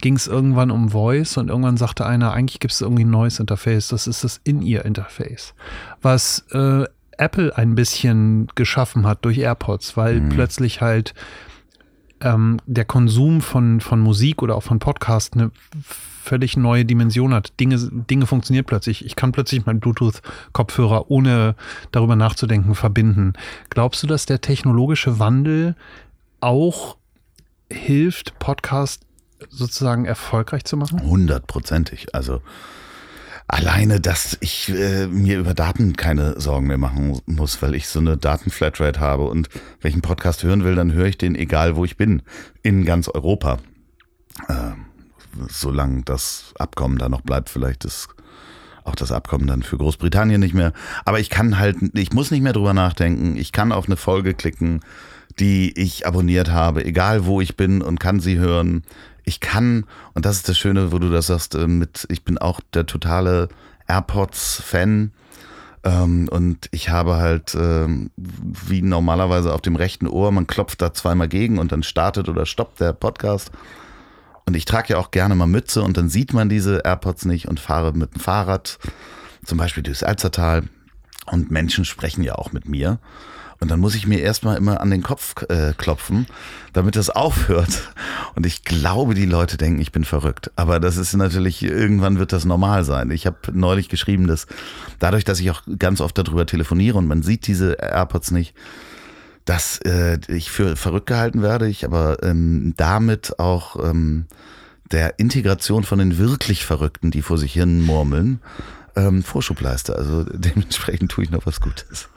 ging es irgendwann um Voice und irgendwann sagte einer, eigentlich gibt es irgendwie ein neues Interface, das ist das In-Ear-Interface, was äh, Apple ein bisschen geschaffen hat durch AirPods, weil mhm. plötzlich halt ähm, der Konsum von, von Musik oder auch von Podcast eine völlig neue Dimension hat. Dinge, Dinge funktionieren plötzlich. Ich kann plötzlich meinen Bluetooth-Kopfhörer ohne darüber nachzudenken verbinden. Glaubst du, dass der technologische Wandel auch hilft, Podcast sozusagen erfolgreich zu machen? Hundertprozentig. Also Alleine, dass ich äh, mir über Daten keine Sorgen mehr machen muss, weil ich so eine Datenflatrate habe und wenn ich einen Podcast hören will, dann höre ich den egal, wo ich bin, in ganz Europa. Äh, solange das Abkommen da noch bleibt, vielleicht ist auch das Abkommen dann für Großbritannien nicht mehr. Aber ich kann halt, ich muss nicht mehr drüber nachdenken. Ich kann auf eine Folge klicken, die ich abonniert habe, egal wo ich bin und kann sie hören. Ich kann, und das ist das Schöne, wo du das sagst, äh, mit, ich bin auch der totale AirPods-Fan. Ähm, und ich habe halt, ähm, wie normalerweise auf dem rechten Ohr, man klopft da zweimal gegen und dann startet oder stoppt der Podcast. Und ich trage ja auch gerne mal Mütze und dann sieht man diese AirPods nicht und fahre mit dem Fahrrad zum Beispiel durchs Alzertal und Menschen sprechen ja auch mit mir. Und dann muss ich mir erstmal immer an den Kopf äh, klopfen, damit das aufhört. Und ich glaube, die Leute denken, ich bin verrückt. Aber das ist natürlich, irgendwann wird das normal sein. Ich habe neulich geschrieben, dass dadurch, dass ich auch ganz oft darüber telefoniere und man sieht diese AirPods nicht, dass äh, ich für verrückt gehalten werde, ich aber ähm, damit auch ähm, der Integration von den wirklich Verrückten, die vor sich hin murmeln, ähm, Vorschub leiste. Also dementsprechend tue ich noch was Gutes.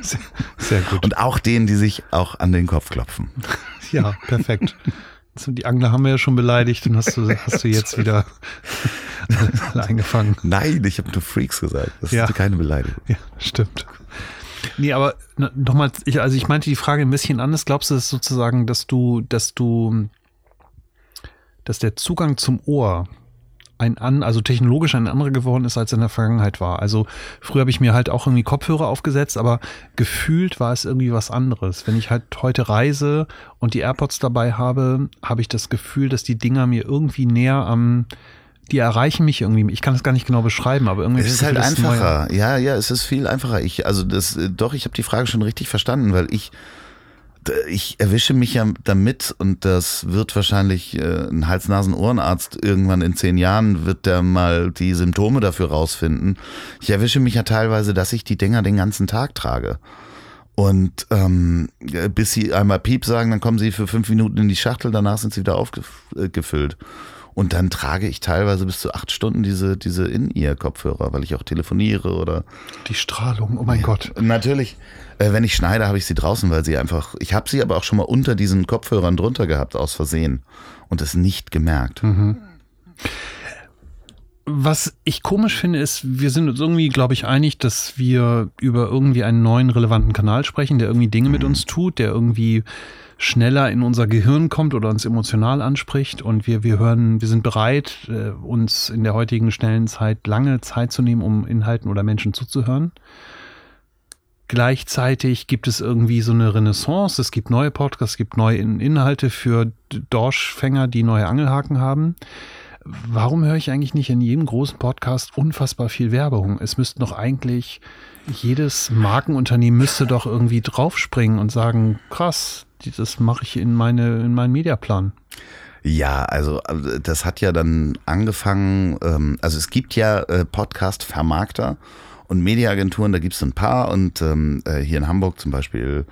Sehr, sehr gut. Und auch denen, die sich auch an den Kopf klopfen. Ja, perfekt. Die Angler haben wir ja schon beleidigt und hast du, hast du jetzt wieder alle eingefangen. Nein, ich habe nur Freaks gesagt. Das Ja. ist keine Beleidigung. Ja, stimmt. Nee, aber nochmal, ich, also ich meinte die Frage ein bisschen anders. Glaubst du es sozusagen, dass du, dass du, dass der Zugang zum Ohr ein an, also technologisch ein anderer geworden ist, als in der Vergangenheit war. Also früher habe ich mir halt auch irgendwie Kopfhörer aufgesetzt, aber gefühlt war es irgendwie was anderes. Wenn ich halt heute reise und die AirPods dabei habe, habe ich das Gefühl, dass die Dinger mir irgendwie näher am, die erreichen mich irgendwie. Ich kann es gar nicht genau beschreiben, aber irgendwie. Es ist ich halt einfacher. Ja, ja, es ist viel einfacher. Ich, also das, doch, ich habe die Frage schon richtig verstanden, weil ich, ich erwische mich ja damit und das wird wahrscheinlich äh, ein Hals-Nasen-Ohrenarzt irgendwann in zehn Jahren wird der mal die Symptome dafür rausfinden. Ich erwische mich ja teilweise, dass ich die Dinger den ganzen Tag trage. Und ähm, bis sie einmal Piep sagen, dann kommen sie für fünf Minuten in die Schachtel, danach sind sie wieder aufgefüllt. Und dann trage ich teilweise bis zu acht Stunden diese, diese In-Ear-Kopfhörer, weil ich auch telefoniere oder Die Strahlung, oh mein Gott. natürlich, äh, wenn ich schneide, habe ich sie draußen, weil sie einfach, ich habe sie aber auch schon mal unter diesen Kopfhörern drunter gehabt, aus Versehen und es nicht gemerkt. Was ich komisch finde, ist, wir sind uns irgendwie, glaube ich, einig, dass wir über irgendwie einen neuen relevanten Kanal sprechen, der irgendwie Dinge mit uns tut, der irgendwie schneller in unser Gehirn kommt oder uns emotional anspricht und wir, wir hören, wir sind bereit, äh, uns in der heutigen schnellen Zeit lange Zeit zu nehmen, um Inhalten oder Menschen zuzuhören. Gleichzeitig gibt es irgendwie so eine Renaissance. Es gibt neue Podcasts, es gibt neue In Inhalte für Dorschfänger, die neue Angelhaken haben. Warum höre ich eigentlich nicht in jedem großen Podcast unfassbar viel Werbung? Es müsste doch eigentlich, jedes Markenunternehmen müsste doch irgendwie draufspringen und sagen, krass, das mache ich in meine, in meinen Mediaplan. Ja, also äh, das hat ja dann angefangen, ähm, also es gibt ja äh, Podcast-Vermarkter und Mediaagenturen, da gibt es ein paar und ähm, äh, hier in Hamburg zum Beispiel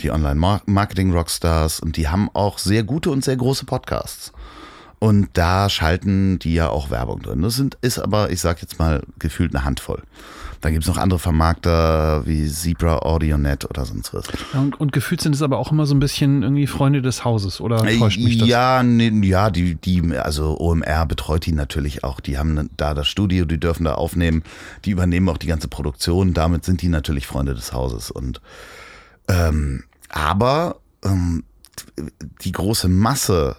die Online-Marketing-Rockstars und die haben auch sehr gute und sehr große Podcasts. Und da schalten die ja auch Werbung drin. Das sind, ist aber, ich sag jetzt mal, gefühlt eine Handvoll. Dann gibt's noch andere Vermarkter wie Zebra AudioNet oder sonst was. Ja, Und, und gefühlt sind es aber auch immer so ein bisschen irgendwie Freunde des Hauses, oder täuscht mich das? Ja, nee, ja, die, die, also OMR betreut die natürlich auch. Die haben da das Studio, die dürfen da aufnehmen, die übernehmen auch die ganze Produktion. Damit sind die natürlich Freunde des Hauses. Und ähm, aber ähm, die große Masse,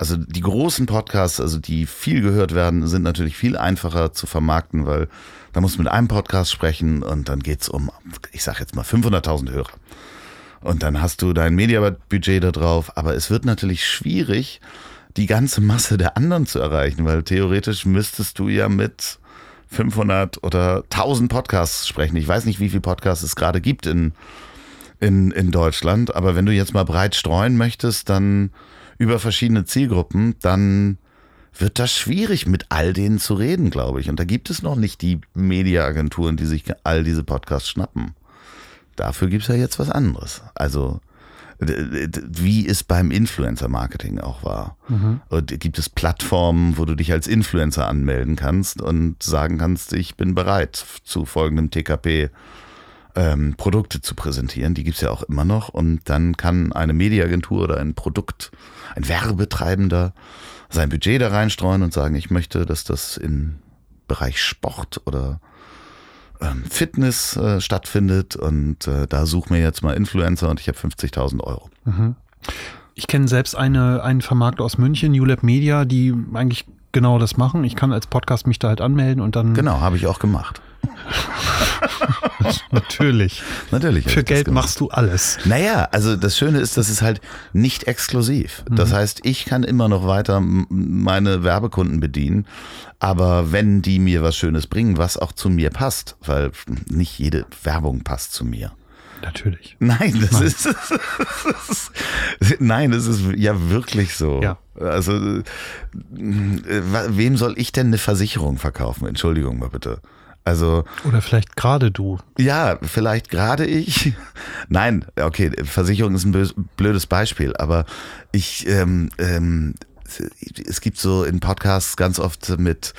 also die großen Podcasts, also die viel gehört werden, sind natürlich viel einfacher zu vermarkten, weil da musst du mit einem Podcast sprechen und dann geht's um, ich sag jetzt mal 500.000 Hörer. Und dann hast du dein Mediabudget da drauf. Aber es wird natürlich schwierig, die ganze Masse der anderen zu erreichen, weil theoretisch müsstest du ja mit 500 oder 1000 Podcasts sprechen. Ich weiß nicht, wie viele Podcasts es gerade gibt in, in, in Deutschland, aber wenn du jetzt mal breit streuen möchtest, dann über verschiedene Zielgruppen, dann wird das schwierig, mit all denen zu reden, glaube ich. Und da gibt es noch nicht die Mediaagenturen, die sich all diese Podcasts schnappen. Dafür gibt es ja jetzt was anderes. Also wie es beim Influencer-Marketing auch war. Mhm. Und gibt es Plattformen, wo du dich als Influencer anmelden kannst und sagen kannst, ich bin bereit zu folgendem TKP ähm, Produkte zu präsentieren. Die gibt's ja auch immer noch. Und dann kann eine Mediaagentur oder ein Produkt, ein Werbetreibender sein Budget da reinstreuen und sagen, ich möchte, dass das im Bereich Sport oder ähm, Fitness äh, stattfindet und äh, da such mir jetzt mal Influencer und ich habe 50.000 Euro. Mhm. Ich kenne selbst eine, einen Vermarkter aus München, ULab Media, die eigentlich genau das machen. Ich kann als Podcast mich da halt anmelden und dann. Genau, habe ich auch gemacht. Natürlich. Natürlich. Für Geld machst du alles. Naja, also das Schöne ist, das ist halt nicht exklusiv. Das mhm. heißt, ich kann immer noch weiter meine Werbekunden bedienen. Aber wenn die mir was Schönes bringen, was auch zu mir passt, weil nicht jede Werbung passt zu mir. Natürlich. Nein, das nein. ist nein, das ist ja wirklich so. Ja. Also äh, wem soll ich denn eine Versicherung verkaufen? Entschuldigung mal bitte. Also oder vielleicht gerade du. Ja, vielleicht gerade ich. Nein, okay, Versicherung ist ein blödes Beispiel, aber ich ähm, ähm, es gibt so in Podcasts ganz oft mit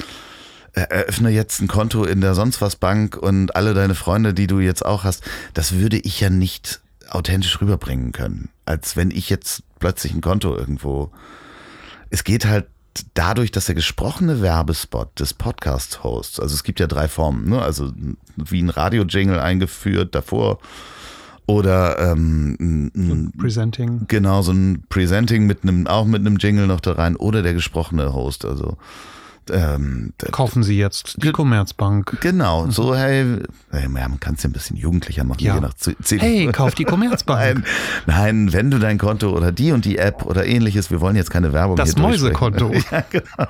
äh, eröffne jetzt ein Konto in der sonst was Bank und alle deine Freunde, die du jetzt auch hast, das würde ich ja nicht authentisch rüberbringen können, als wenn ich jetzt plötzlich ein Konto irgendwo. Es geht halt dadurch, dass der gesprochene Werbespot des Podcast-Hosts, also es gibt ja drei Formen, ne? also wie ein Radio-Jingle eingeführt davor oder ähm, ein Presenting. Genau, so ein Presenting mit einem, auch mit einem Jingle noch da rein oder der gesprochene Host, also ähm, Kaufen Sie jetzt die Commerzbank. Genau, mhm. so hey, hey man kann es ja ein bisschen jugendlicher machen. Ja. Je nach Ziel. Hey, kauf die Commerzbank. nein, nein, wenn du dein Konto oder die und die App oder ähnliches, wir wollen jetzt keine Werbung Das Mäusekonto. ja, genau.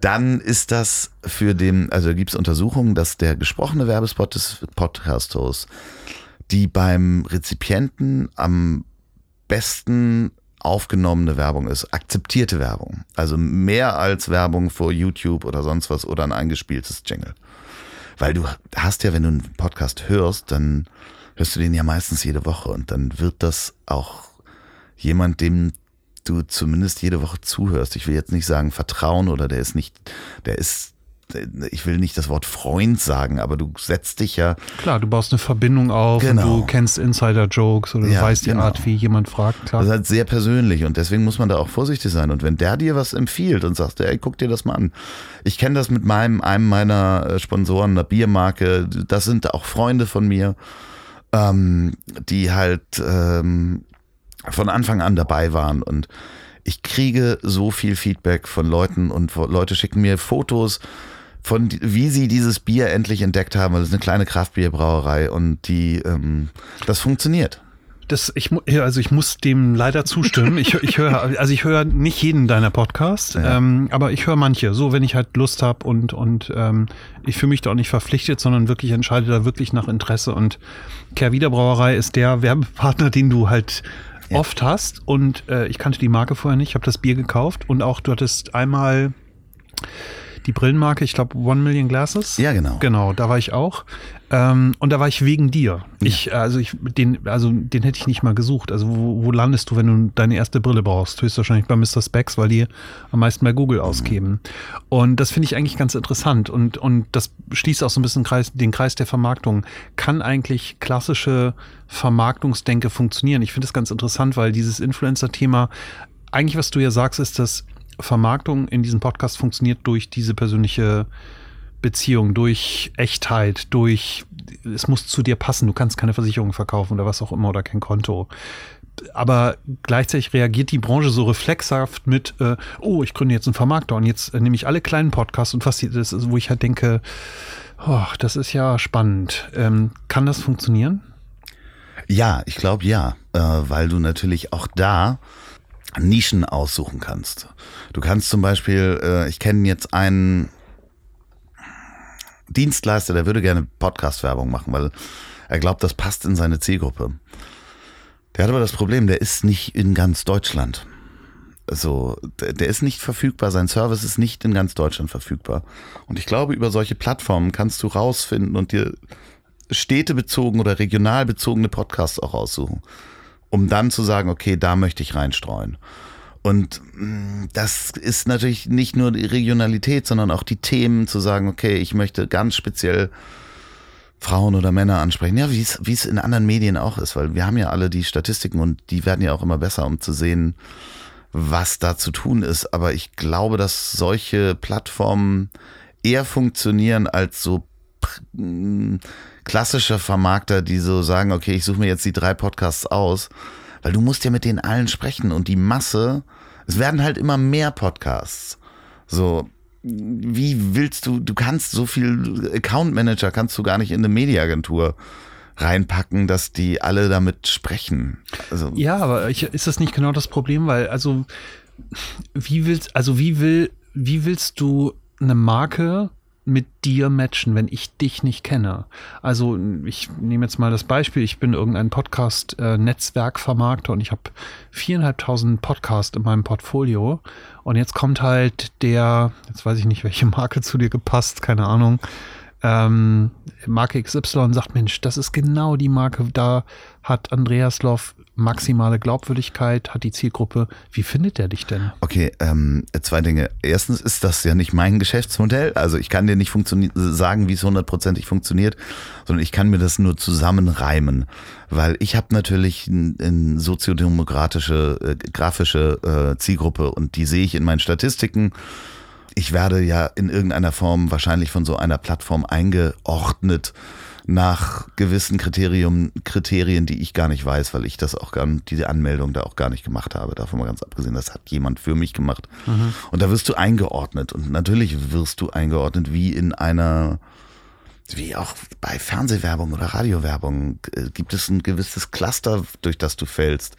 Dann ist das für den, also gibt es Untersuchungen, dass der gesprochene Werbespot des Podcast-Hosts die beim Rezipienten am besten aufgenommene Werbung ist, akzeptierte Werbung. Also mehr als Werbung vor YouTube oder sonst was oder ein eingespieltes Jingle. Weil du hast ja, wenn du einen Podcast hörst, dann hörst du den ja meistens jede Woche und dann wird das auch jemand, dem du zumindest jede Woche zuhörst. Ich will jetzt nicht sagen Vertrauen oder der ist nicht, der ist ich will nicht das Wort Freund sagen, aber du setzt dich ja. Klar, du baust eine Verbindung auf genau. du kennst Insider-Jokes oder du ja, weißt die genau. Art, wie jemand fragt. Klar. Das ist halt sehr persönlich und deswegen muss man da auch vorsichtig sein. Und wenn der dir was empfiehlt und sagt, ey, guck dir das mal an. Ich kenne das mit meinem, einem meiner äh, Sponsoren, einer Biermarke, das sind auch Freunde von mir, ähm, die halt ähm, von Anfang an dabei waren und ich kriege so viel Feedback von Leuten und Leute schicken mir Fotos von wie sie dieses Bier endlich entdeckt haben. Das ist eine kleine Kraftbierbrauerei und die ähm, das funktioniert. Das, ich, also ich muss dem leider zustimmen. Ich, ich höre, also ich höre nicht jeden deiner Podcasts, ja. ähm, aber ich höre manche. So, wenn ich halt Lust habe und und ähm, ich fühle mich da auch nicht verpflichtet, sondern wirklich entscheide da wirklich nach Interesse. Und Kehrwieder Brauerei ist der Werbepartner, den du halt ja. oft hast. Und äh, ich kannte die Marke vorher nicht. Ich habe das Bier gekauft und auch du hattest einmal die Brillenmarke, ich glaube One Million Glasses. Ja, genau. Genau, da war ich auch. Ähm, und da war ich wegen dir. Ja. Ich, also ich, den, also den hätte ich nicht mal gesucht. Also wo, wo landest du, wenn du deine erste Brille brauchst? Höchstwahrscheinlich bei Mr. Specs, weil die am meisten bei Google mhm. ausgeben. Und das finde ich eigentlich ganz interessant. Und, und das schließt auch so ein bisschen Kreis, den Kreis der Vermarktung. Kann eigentlich klassische Vermarktungsdenke funktionieren? Ich finde es ganz interessant, weil dieses Influencer-Thema eigentlich, was du ja sagst, ist, dass Vermarktung in diesem Podcast funktioniert durch diese persönliche Beziehung, durch Echtheit, durch es muss zu dir passen. Du kannst keine Versicherung verkaufen oder was auch immer oder kein Konto. Aber gleichzeitig reagiert die Branche so reflexhaft mit, äh, oh, ich gründe jetzt einen Vermarkter und jetzt äh, nehme ich alle kleinen Podcasts und was das ist, wo ich halt denke, oh, das ist ja spannend. Ähm, kann das funktionieren? Ja, ich glaube ja, äh, weil du natürlich auch da Nischen aussuchen kannst. Du kannst zum Beispiel, äh, ich kenne jetzt einen Dienstleister, der würde gerne Podcast-Werbung machen, weil er glaubt, das passt in seine Zielgruppe. Der hat aber das Problem, der ist nicht in ganz Deutschland. Also, der, der ist nicht verfügbar, sein Service ist nicht in ganz Deutschland verfügbar. Und ich glaube, über solche Plattformen kannst du rausfinden und dir städtebezogen oder regional bezogene Podcasts auch aussuchen. Um dann zu sagen, okay, da möchte ich reinstreuen. Und mh, das ist natürlich nicht nur die Regionalität, sondern auch die Themen zu sagen, okay, ich möchte ganz speziell Frauen oder Männer ansprechen. Ja, wie es in anderen Medien auch ist, weil wir haben ja alle die Statistiken und die werden ja auch immer besser, um zu sehen, was da zu tun ist. Aber ich glaube, dass solche Plattformen eher funktionieren als so mh, klassische Vermarkter, die so sagen, okay, ich suche mir jetzt die drei Podcasts aus, weil du musst ja mit denen allen sprechen und die Masse, es werden halt immer mehr Podcasts. So, wie willst du, du kannst so viel Account Manager kannst du gar nicht in eine Mediaagentur reinpacken, dass die alle damit sprechen. Also, Ja, aber ich, ist das nicht genau das Problem? Weil, also, wie willst, also wie will, wie willst du eine Marke mit dir matchen, wenn ich dich nicht kenne? Also, ich nehme jetzt mal das Beispiel, ich bin irgendein Podcast-Netzwerkvermarkter und ich habe viereinhalbtausend Podcasts in meinem Portfolio. Und jetzt kommt halt der, jetzt weiß ich nicht, welche Marke zu dir gepasst, keine Ahnung, ähm, Marke XY sagt, Mensch, das ist genau die Marke, da hat Andreas Loff maximale Glaubwürdigkeit, hat die Zielgruppe. Wie findet der dich denn? Okay, ähm, zwei Dinge. Erstens ist das ja nicht mein Geschäftsmodell. Also ich kann dir nicht sagen, wie es hundertprozentig funktioniert, sondern ich kann mir das nur zusammenreimen. Weil ich habe natürlich eine soziodemokratische, äh, grafische äh, Zielgruppe und die sehe ich in meinen Statistiken. Ich werde ja in irgendeiner Form wahrscheinlich von so einer Plattform eingeordnet nach gewissen Kriterium, Kriterien, die ich gar nicht weiß, weil ich das auch gar diese Anmeldung da auch gar nicht gemacht habe. Davon mal ganz abgesehen, das hat jemand für mich gemacht. Und da wirst du eingeordnet. Und natürlich wirst du eingeordnet wie in einer, wie auch bei Fernsehwerbung oder Radiowerbung, äh, gibt es ein gewisses Cluster, durch das du fällst.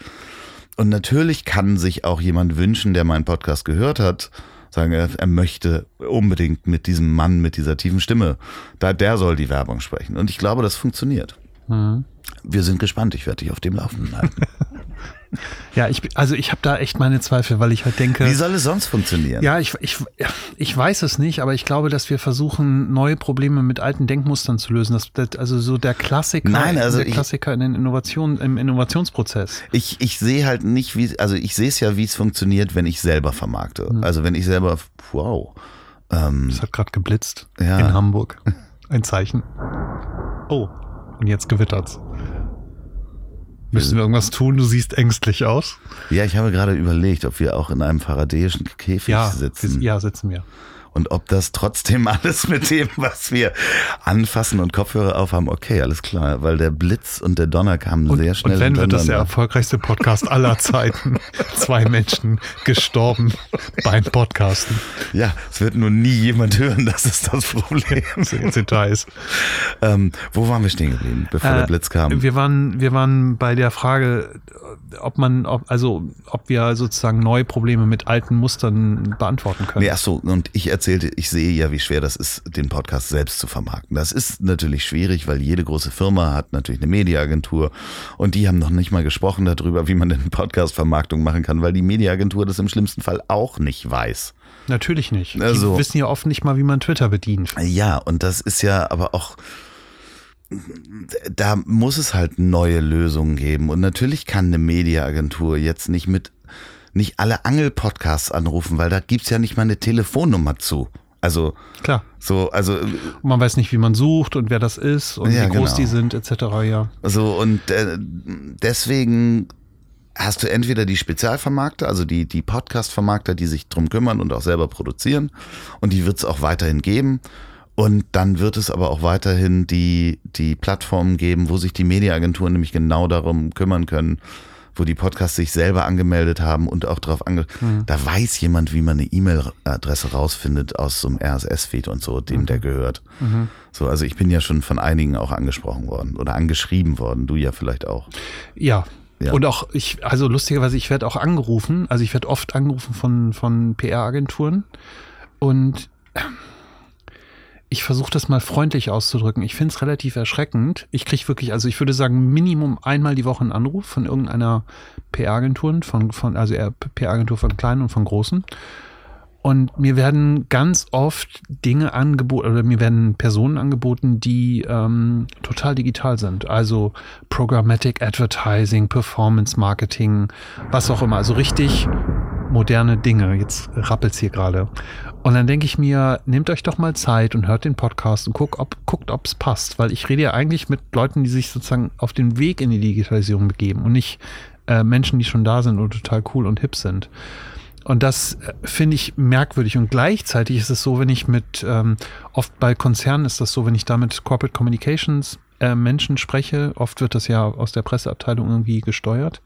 Und natürlich kann sich auch jemand wünschen, der meinen Podcast gehört hat, sagen, er, er möchte unbedingt mit diesem Mann mit dieser tiefen Stimme, da der soll die Werbung sprechen. Und ich glaube, das funktioniert. Wir sind gespannt. Ich werde dich auf dem Laufenden halten. Ja, ich, also ich habe da echt meine Zweifel, weil ich halt denke. Wie soll es sonst funktionieren? Ja, ich, ich, ich weiß es nicht, aber ich glaube, dass wir versuchen, neue Probleme mit alten Denkmustern zu lösen. Das, das, also so der Klassiker, Nein, also der ich- Klassiker in den Innovationen, im Innovationsprozess. Ich, ich sehe halt nicht, wie, also ich sehe es ja, wie es funktioniert, wenn ich selber vermarkte. Also wenn ich selber, wow. Ähm, Es hat gerade geblitzt Ja. in Hamburg. Ein Zeichen. Oh, und jetzt gewittert's. Müssen wir irgendwas tun? Du siehst ängstlich aus. ja, ich habe gerade überlegt, ob wir auch in einem faradäischen Käfig Ja, sitzen. ja, sitzen wir. Und ob das trotzdem alles mit dem, was wir anfassen und Kopfhörer aufhaben, okay, alles klar, weil der Blitz und der Donner kamen Und, sehr schnell und wenn wird das der erfolgreichste Podcast aller Zeiten. Zwei Menschen gestorben beim Podcasten. Ja, es wird nur nie jemand hören, das ist das Problem. Details. ähm, wo waren wir stehen geblieben, bevor der Äh, Blitz kam? Wir waren, wir waren bei der Frage, ob man, ob, also ob wir sozusagen neue Probleme mit alten Mustern beantworten können. Nee, ach so, und ich erzählte, ich sehe ja, wie schwer das ist, den Podcast selbst zu vermarkten. Das ist natürlich schwierig, weil jede große Firma hat natürlich eine Mediaagentur und die haben noch nicht mal gesprochen darüber, wie man denn Podcast-Vermarktung machen kann, weil die Mediaagentur das im schlimmsten Fall auch nicht weiß. Natürlich nicht. Also- Die wissen ja oft nicht mal, wie man Twitter bedient. Ja, und das ist ja aber auch, da muss es halt neue Lösungen geben. Und natürlich kann eine Mediaagentur jetzt nicht mit, nicht alle Angel-Podcasts anrufen, weil da gibt's ja nicht mal eine Telefonnummer zu. Also, Klar. so, also, Und man weiß nicht, wie man sucht und wer das ist und Ja, wie groß genau. die sind, etc. Ja. so, und äh, deswegen hast du entweder die Spezialvermarkter, also die, die Podcast-Vermarkter, die sich drum kümmern und auch selber produzieren. Und die wird es auch weiterhin geben. Und dann wird es aber auch weiterhin die, die Plattformen geben, wo sich die Mediaagenturen nämlich genau darum kümmern können, wo die Podcasts sich selber angemeldet haben und auch darauf ange... Da weiß jemand, wie man eine E-Mail-Adresse rausfindet aus so einem RSS-Feed und so, dem der gehört. So, also ich bin ja schon von einigen auch angesprochen worden oder angeschrieben worden, du ja vielleicht auch. Ja. Ja. Und auch ich, also lustigerweise, ich werde auch angerufen, also ich werde oft angerufen von, von PR-Agenturen und ich versuche das mal freundlich auszudrücken. Ich finde es relativ erschreckend. Ich kriege wirklich, also ich würde sagen, Minimum einmal die Woche einen Anruf von irgendeiner PR-Agentur, von, von, also PR-Agentur von kleinen und von großen. Und mir werden ganz oft Dinge angeboten oder mir werden Personen angeboten, die ähm, total digital sind. Also Programmatic Advertising, Performance Marketing, was auch immer. Also richtig moderne Dinge. Jetzt rappelt's hier gerade. Und dann denke ich mir, nehmt euch doch mal Zeit und hört den Podcast und guckt, ob guckt, ob's passt. Weil ich rede ja eigentlich mit Leuten, die sich sozusagen auf den Weg in die Digitalisierung begeben und nicht äh, Menschen, die schon da sind und total cool und hip sind. Und das äh, finde ich merkwürdig. Und gleichzeitig ist es so, wenn ich mit, ähm, oft bei Konzernen ist das so, wenn ich da mit Corporate Communications äh, Menschen spreche, oft wird das ja aus der Presseabteilung irgendwie gesteuert,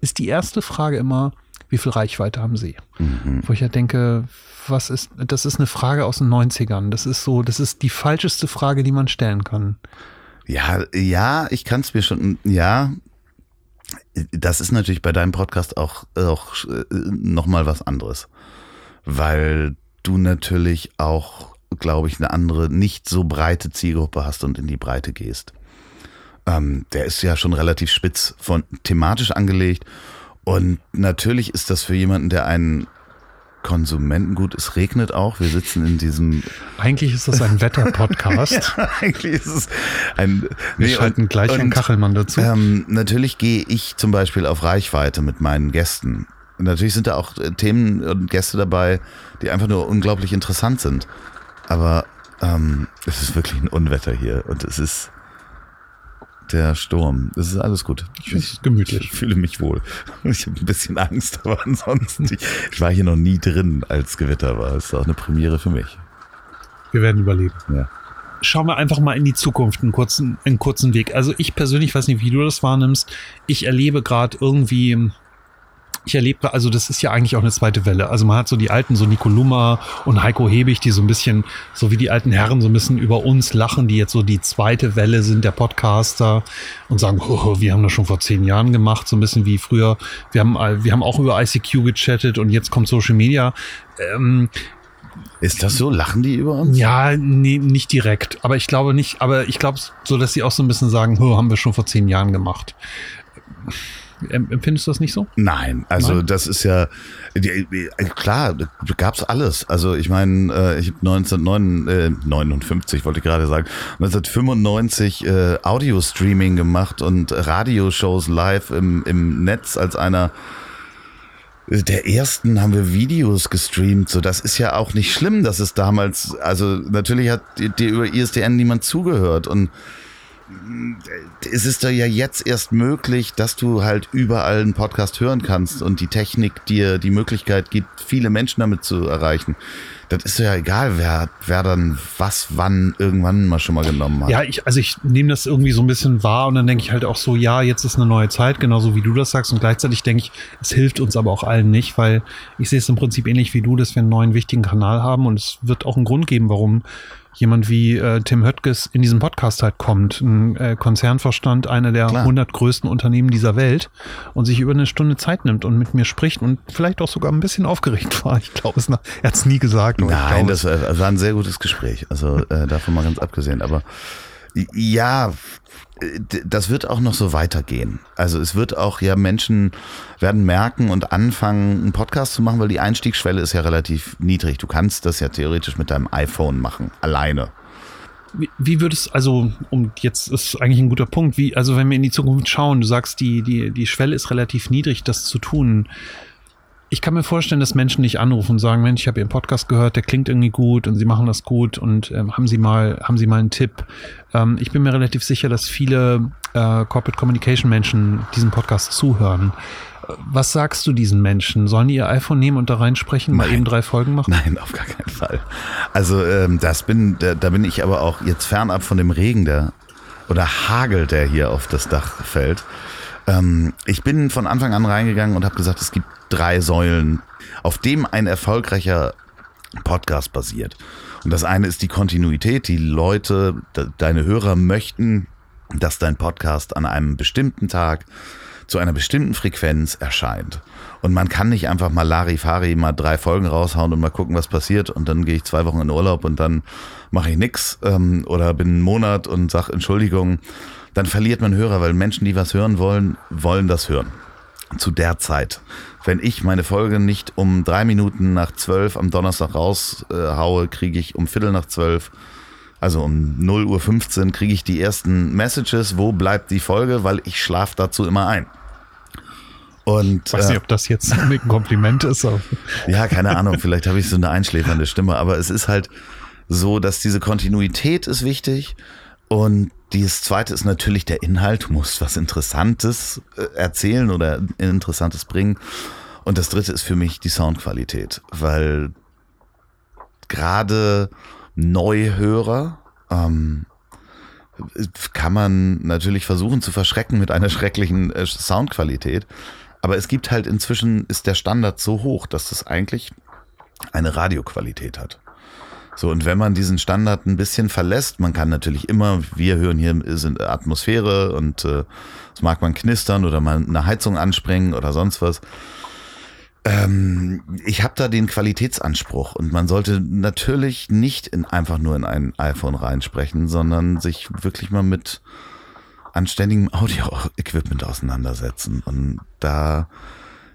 ist die erste Frage immer, wie viel Reichweite haben sie? Mhm. Wo ich ja denke, was ist, das ist eine Frage aus den 90ern. Das ist so, das ist die falscheste Frage, die man stellen kann. Ja, ja, ich kann es mir schon, ja, das ist natürlich bei deinem Podcast auch, auch äh, nochmal was anderes. Weil du natürlich auch, glaube ich, eine andere, nicht so breite Zielgruppe hast und in die Breite gehst. Ähm, der ist ja schon relativ spitz von thematisch angelegt. Und natürlich ist das für jemanden, der einen Konsumentengut. Es regnet auch. Wir sitzen in diesem. Eigentlich ist das ein Wetterpodcast. ja, eigentlich ist es ein. Wir nee, schalten und, gleich einen Kachelmann dazu. Ähm, natürlich gehe ich zum Beispiel auf Reichweite mit meinen Gästen. Und natürlich sind da auch äh, Themen und Gäste dabei, die einfach nur unglaublich interessant sind. Aber ähm, es ist wirklich ein Unwetter hier und es ist der Sturm. Es ist alles gut. Ich es gemütlich. Ich fühle mich wohl. Ich habe ein bisschen Angst, aber ansonsten, ich, ich, war hier noch nie drin, als Gewitter war. Es ist auch eine Premiere für mich. Wir werden überleben. Ja. Schauen wir einfach mal in die Zukunft, einen kurzen, einen kurzen Weg. Also ich persönlich weiß nicht, wie du das wahrnimmst. Ich erlebe gerade irgendwie ich erlebe, also das ist ja eigentlich auch eine zweite Welle. Also man hat so die alten, so Nico Lummer und Heiko Hebig, die so ein bisschen, so wie die alten Herren, so ein bisschen über uns lachen, die jetzt so die zweite Welle sind der Podcaster und sagen, oh, wir haben das schon vor zehn Jahren gemacht, so ein bisschen wie früher. Wir haben, wir haben auch über ICQ gechattet und jetzt kommt Social Media. Ähm, ist das so? Lachen die über uns? Ja, nee, nicht direkt. Aber ich glaube nicht, aber ich glaube so, dass sie auch so ein bisschen sagen, oh, haben wir schon vor zehn Jahren gemacht. Empfindest du das nicht so? Nein, also Nein? das ist ja klar, gab es alles. Also ich meine, äh, ich habe 1959 wollte ich gerade sagen, 1995 äh, Audio-Streaming gemacht und Radioshows live im, im Netz als einer der ersten haben wir Videos gestreamt, so das ist ja auch nicht schlimm, dass es damals, also natürlich hat dir über ISDN niemand zugehört und es ist ja jetzt erst möglich, dass du halt überall einen Podcast hören kannst und die Technik dir die Möglichkeit gibt, viele Menschen damit zu erreichen. Das ist ja egal, wer, wer dann was, wann, irgendwann mal schon mal genommen hat. Ja, ich, also ich nehme das irgendwie so ein bisschen wahr und dann denke ich halt auch so, ja, jetzt ist eine neue Zeit, genauso wie du das sagst. Und gleichzeitig denke ich, es hilft uns aber auch allen nicht, weil ich sehe es im Prinzip ähnlich wie du, dass wir einen neuen wichtigen Kanal haben und es wird auch einen Grund geben, warum jemand wie äh, Tim Höttges in diesen Podcast halt kommt, ein äh, Konzernverstand, einer der Klar. 100 größten Unternehmen dieser Welt und sich über eine Stunde Zeit nimmt und mit mir spricht und vielleicht auch sogar ein bisschen aufgeregt war. Ich glaube, er hat es nie gesagt. Nein, das war, war, ein sehr gutes Gespräch. Also äh, davon mal ganz abgesehen. Aber ja, das wird auch noch so weitergehen. Also es wird auch ja Menschen werden merken und anfangen, einen Podcast zu machen, weil die Einstiegsschwelle ist ja relativ niedrig. Du kannst das ja theoretisch mit deinem iPhone machen, alleine. Wie, wie würdest also um jetzt ist eigentlich ein guter Punkt, wie also wenn wir in die Zukunft schauen, du sagst die die die Schwelle ist relativ niedrig, das zu tun ich kann mir vorstellen, dass Menschen dich anrufen und sagen, Mensch, ich habe Ihren Podcast gehört, der klingt irgendwie gut und Sie machen das gut und ähm, haben Sie mal, haben Sie mal einen Tipp? Ähm, ich bin mir relativ sicher, dass viele äh, Corporate Communication Menschen diesen Podcast zuhören. Was sagst du diesen Menschen? Sollen die ihr iPhone nehmen und da reinsprechen, mal eben drei Folgen machen? Nein, auf gar keinen Fall. Also ähm, das bin, da, da bin ich aber auch jetzt fernab von dem Regen, der oder Hagel, der hier auf das Dach fällt. Ähm, ich bin von Anfang an reingegangen und habe gesagt, es gibt drei Säulen, auf dem ein erfolgreicher Podcast basiert. Und das eine ist die Kontinuität. Die Leute, deine Hörer möchten, dass dein Podcast an einem bestimmten Tag zu einer bestimmten Frequenz erscheint. Und man kann nicht einfach mal Larifari mal drei Folgen raushauen und mal gucken, was passiert. Und dann gehe ich zwei Wochen in Urlaub und dann mache ich nix ähm, oder bin einen Monat und sage Entschuldigung. Dann verliert man Hörer, weil Menschen, die was hören wollen, wollen das hören. Zu der Zeit. Wenn ich meine Folge nicht um drei Minuten nach zwölf am Donnerstag raushaue, äh, kriege ich um Viertel nach zwölf, also um 0 Uhr 15 kriege ich die ersten Messages, wo bleibt die Folge, weil ich schlafe dazu immer ein. Und, ich weiß nicht, äh, ob das jetzt ein Kompliment ist. Ja, keine Ahnung, vielleicht habe ich so eine einschläfernde Stimme, aber es ist halt so, dass diese Kontinuität ist wichtig und das zweite ist natürlich der Inhalt, du musst was Interessantes äh, erzählen oder Interessantes bringen. Und das dritte ist für mich die Soundqualität, weil gerade Neuhörer ähm, kann man natürlich versuchen zu verschrecken mit einer schrecklichen äh, Soundqualität. Aber es gibt halt inzwischen, ist der Standard so hoch, dass das eigentlich eine Radioqualität hat. So, und wenn man diesen Standard ein bisschen verlässt, man kann natürlich immer, wir hören hier sind Atmosphäre und äh, das mag man knistern oder mal eine Heizung anspringen oder sonst was. Ähm, ich habe da den Qualitätsanspruch und man sollte natürlich nicht in, einfach nur in ein iPhone reinsprechen, sondern sich wirklich mal mit anständigem Audio-Equipment auseinandersetzen und da,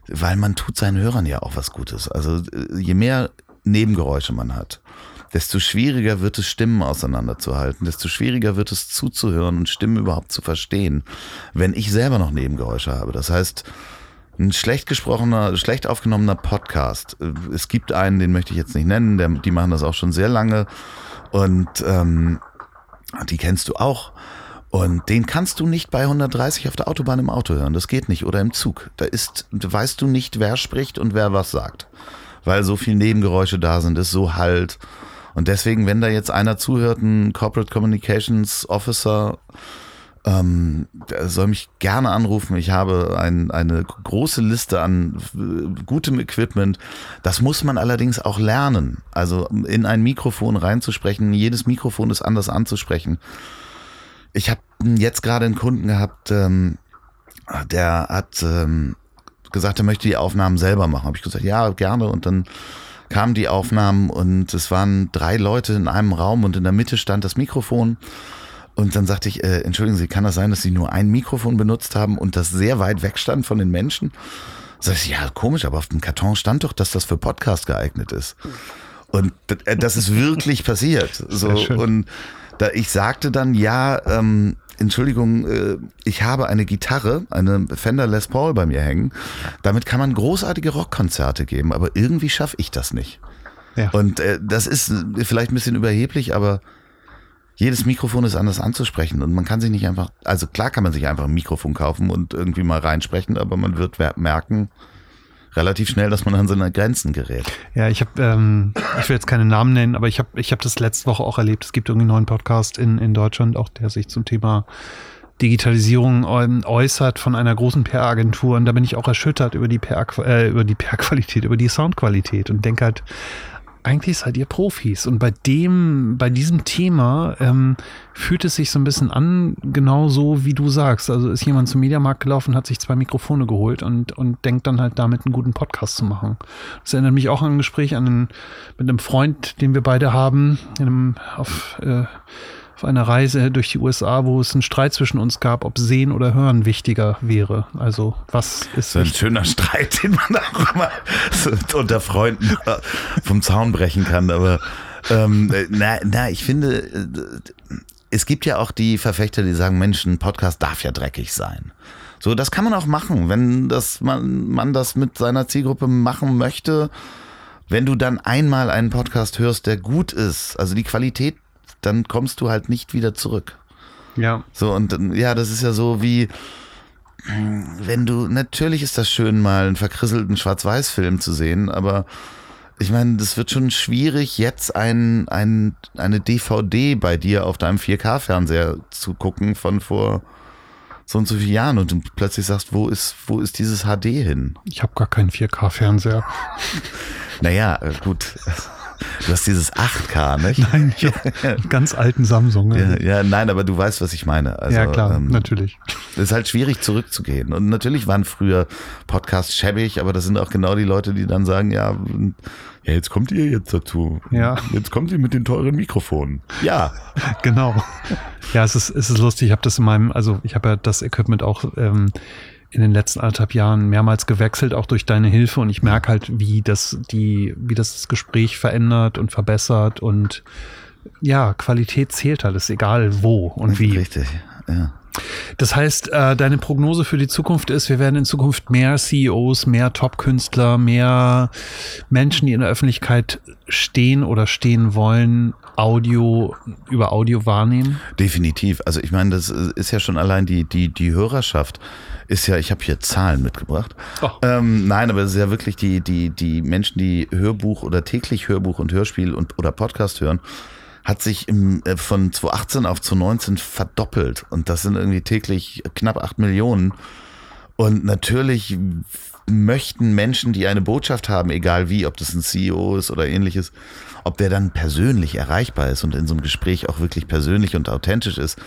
weil man tut seinen Hörern ja auch was Gutes. Also äh, je mehr Nebengeräusche man hat, desto schwieriger wird es, Stimmen auseinanderzuhalten, desto schwieriger wird es zuzuhören und Stimmen überhaupt zu verstehen, wenn ich selber noch Nebengeräusche habe. Das heißt, ein schlecht gesprochener, schlecht aufgenommener Podcast. Es gibt einen, den möchte ich jetzt nicht nennen, der, die machen das auch schon sehr lange und ähm, die kennst du auch. Und den kannst du nicht bei 130 auf der Autobahn im Auto hören. Das geht nicht. Oder im Zug. Da ist, weißt du nicht, wer spricht und wer was sagt. Weil so viele Nebengeräusche da sind, ist so halt. Und deswegen, wenn da jetzt einer zuhört, ein Corporate Communications Officer, ähm, der soll mich gerne anrufen. Ich habe ein, eine große Liste an äh, gutem Equipment. Das muss man allerdings auch lernen. Also in ein Mikrofon reinzusprechen. Jedes Mikrofon ist anders anzusprechen. Ich habe jetzt gerade einen Kunden gehabt, ähm, der hat ähm, gesagt, er möchte die Aufnahmen selber machen. Habe ich gesagt, ja, gerne. Und dann kamen die Aufnahmen und es waren drei Leute in einem Raum und in der Mitte stand das Mikrofon. Und dann sagte ich, äh, entschuldigen Sie, kann das sein, dass Sie nur ein Mikrofon benutzt haben und das sehr weit weg stand von den Menschen? Sag ich, ja, komisch, aber auf dem Karton stand doch, dass das für Podcast geeignet ist. Und äh, das ist wirklich passiert. So, und da ich sagte dann, ja, ähm, Entschuldigung, äh, ich habe eine Gitarre, eine Fender Les Paul bei mir hängen. Damit kann man großartige Rockkonzerte geben, aber irgendwie schaffe ich das nicht. Ja. Und äh, das ist vielleicht ein bisschen überheblich, aber jedes Mikrofon ist anders anzusprechen und man kann sich nicht einfach, also klar kann man sich einfach ein Mikrofon kaufen und irgendwie mal reinsprechen, aber man wird merken, relativ schnell, dass man an seine Grenzen gerät. Ja, ich habe, ähm, ich will jetzt keine Namen nennen, aber ich habe ich hab das letzte Woche auch erlebt. Es gibt irgendwie einen neuen Podcast in, in Deutschland, auch der sich zum Thema Digitalisierung äußert von einer großen PR-Agentur. Und da bin ich auch erschüttert über die PR, äh, über die PR-Qualität, über die Soundqualität und denke halt, eigentlich seid ihr Profis. Und bei dem, bei diesem Thema ähm, fühlt es sich so ein bisschen an, genau so wie du sagst. Also ist jemand zum Mediamarkt gelaufen, hat sich zwei Mikrofone geholt und, und denkt dann halt damit einen guten Podcast zu machen. Das erinnert mich auch an ein Gespräch an einen, mit einem Freund, den wir beide haben, in einem, auf äh, auf einer Reise durch die USA, wo es einen Streit zwischen uns gab, ob Sehen oder Hören wichtiger wäre. Also was ist so ein schöner Streit, den man auch immer unter Freunden äh, vom Zaun brechen kann. Aber ähm, na, na, ich finde, äh, es gibt ja auch die Verfechter, die sagen, Mensch, ein Podcast darf ja dreckig sein. So, das kann man auch machen, wenn das man, man das mit seiner Zielgruppe machen möchte. Wenn du dann einmal einen Podcast hörst, der gut ist, also die Qualität dann kommst du halt nicht wieder zurück. Ja. So, und ja, das ist ja so wie, wenn du, natürlich ist das schön, mal einen verkrisselten Schwarz-Weiß-Film zu sehen, aber ich meine, das wird schon schwierig, jetzt ein, ein, eine DVD bei dir auf deinem 4K-Fernseher zu gucken von vor so und so vielen Jahren und du plötzlich sagst, wo ist, wo ist dieses HD hin? Ich habe gar keinen 4K-Fernseher. naja, äh, gut. Du hast dieses 8K, nicht? Nein, ich habe ganz alten Samsung. Ja, ja, nein, aber du weißt, was ich meine. Also, ja, klar, ähm, natürlich. Es ist halt schwierig zurückzugehen. Und natürlich waren früher Podcasts schäbig, aber das sind auch genau die Leute, die dann sagen, ja, ja, jetzt kommt ihr jetzt dazu. Ja. Jetzt kommt ihr mit den teuren Mikrofonen. Ja. Genau. Ja, es ist, es ist lustig. Ich habe das in meinem, also ich habe ja das Equipment auch ähm, in den letzten anderthalb Jahren mehrmals gewechselt, auch durch deine Hilfe. Und ich merke halt, wie das die, wie das, das Gespräch verändert und verbessert und ja, Qualität zählt halt, ist egal wo und wie. Richtig, ja. Das heißt, äh, deine Prognose für die Zukunft ist, wir werden in Zukunft mehr CEOs, mehr Top-Künstler, mehr Menschen, die in der Öffentlichkeit stehen oder stehen wollen, Audio über Audio wahrnehmen? Definitiv. Also ich meine, das ist ja schon allein die, die, die Hörerschaft ist ja, ich habe hier Zahlen mitgebracht. Oh. Ähm, nein, aber es ist ja wirklich die, die, die Menschen, die Hörbuch oder täglich Hörbuch und Hörspiel und oder Podcast hören, hat sich im, äh, von 2018 auf 2019 verdoppelt. Und das sind irgendwie täglich knapp acht Millionen. Und natürlich möchten Menschen, die eine Botschaft haben, egal wie, ob das ein CEO ist oder ähnliches, ob der dann persönlich erreichbar ist und in so einem Gespräch auch wirklich persönlich und authentisch ist,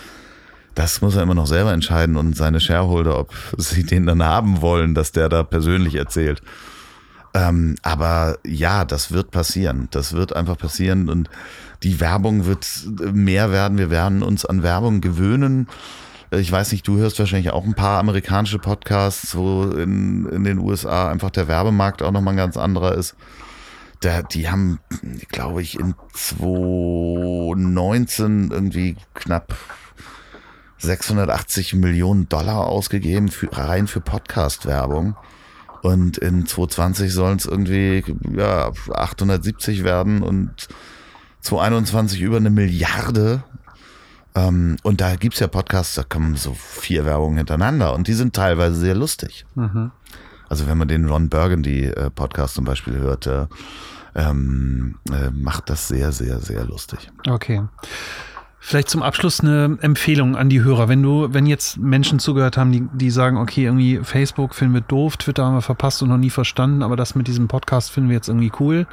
das muss er immer noch selber entscheiden und seine Shareholder, ob sie den dann haben wollen, dass der da persönlich erzählt. Ähm, aber ja, das wird passieren. Das wird einfach passieren und die Werbung wird mehr werden. Wir werden uns an Werbung gewöhnen. Ich weiß nicht, du hörst wahrscheinlich auch ein paar amerikanische Podcasts, wo in, in den USA einfach der Werbemarkt auch nochmal ein ganz anderer ist. Da, die haben, glaube ich, in 2019 irgendwie knapp 680 Millionen Dollar ausgegeben für, rein für Podcast-Werbung. Und in 2020 sollen es irgendwie ja, 870 werden und 2021 über eine Milliarde. Ähm, und da gibt's ja Podcasts, da kommen so vier Werbungen hintereinander und die sind teilweise sehr lustig. Mhm. Also wenn man den Ron Burgundy äh, Podcast zum Beispiel hört, äh, ähm, äh, macht das sehr, sehr, sehr lustig. Okay. Vielleicht zum Abschluss eine Empfehlung an die Hörer. Wenn du, wenn jetzt Menschen zugehört haben, die, die sagen, okay, irgendwie Facebook finden wir doof, Twitter haben wir verpasst und noch nie verstanden, aber das mit diesem Podcast finden wir jetzt irgendwie cool.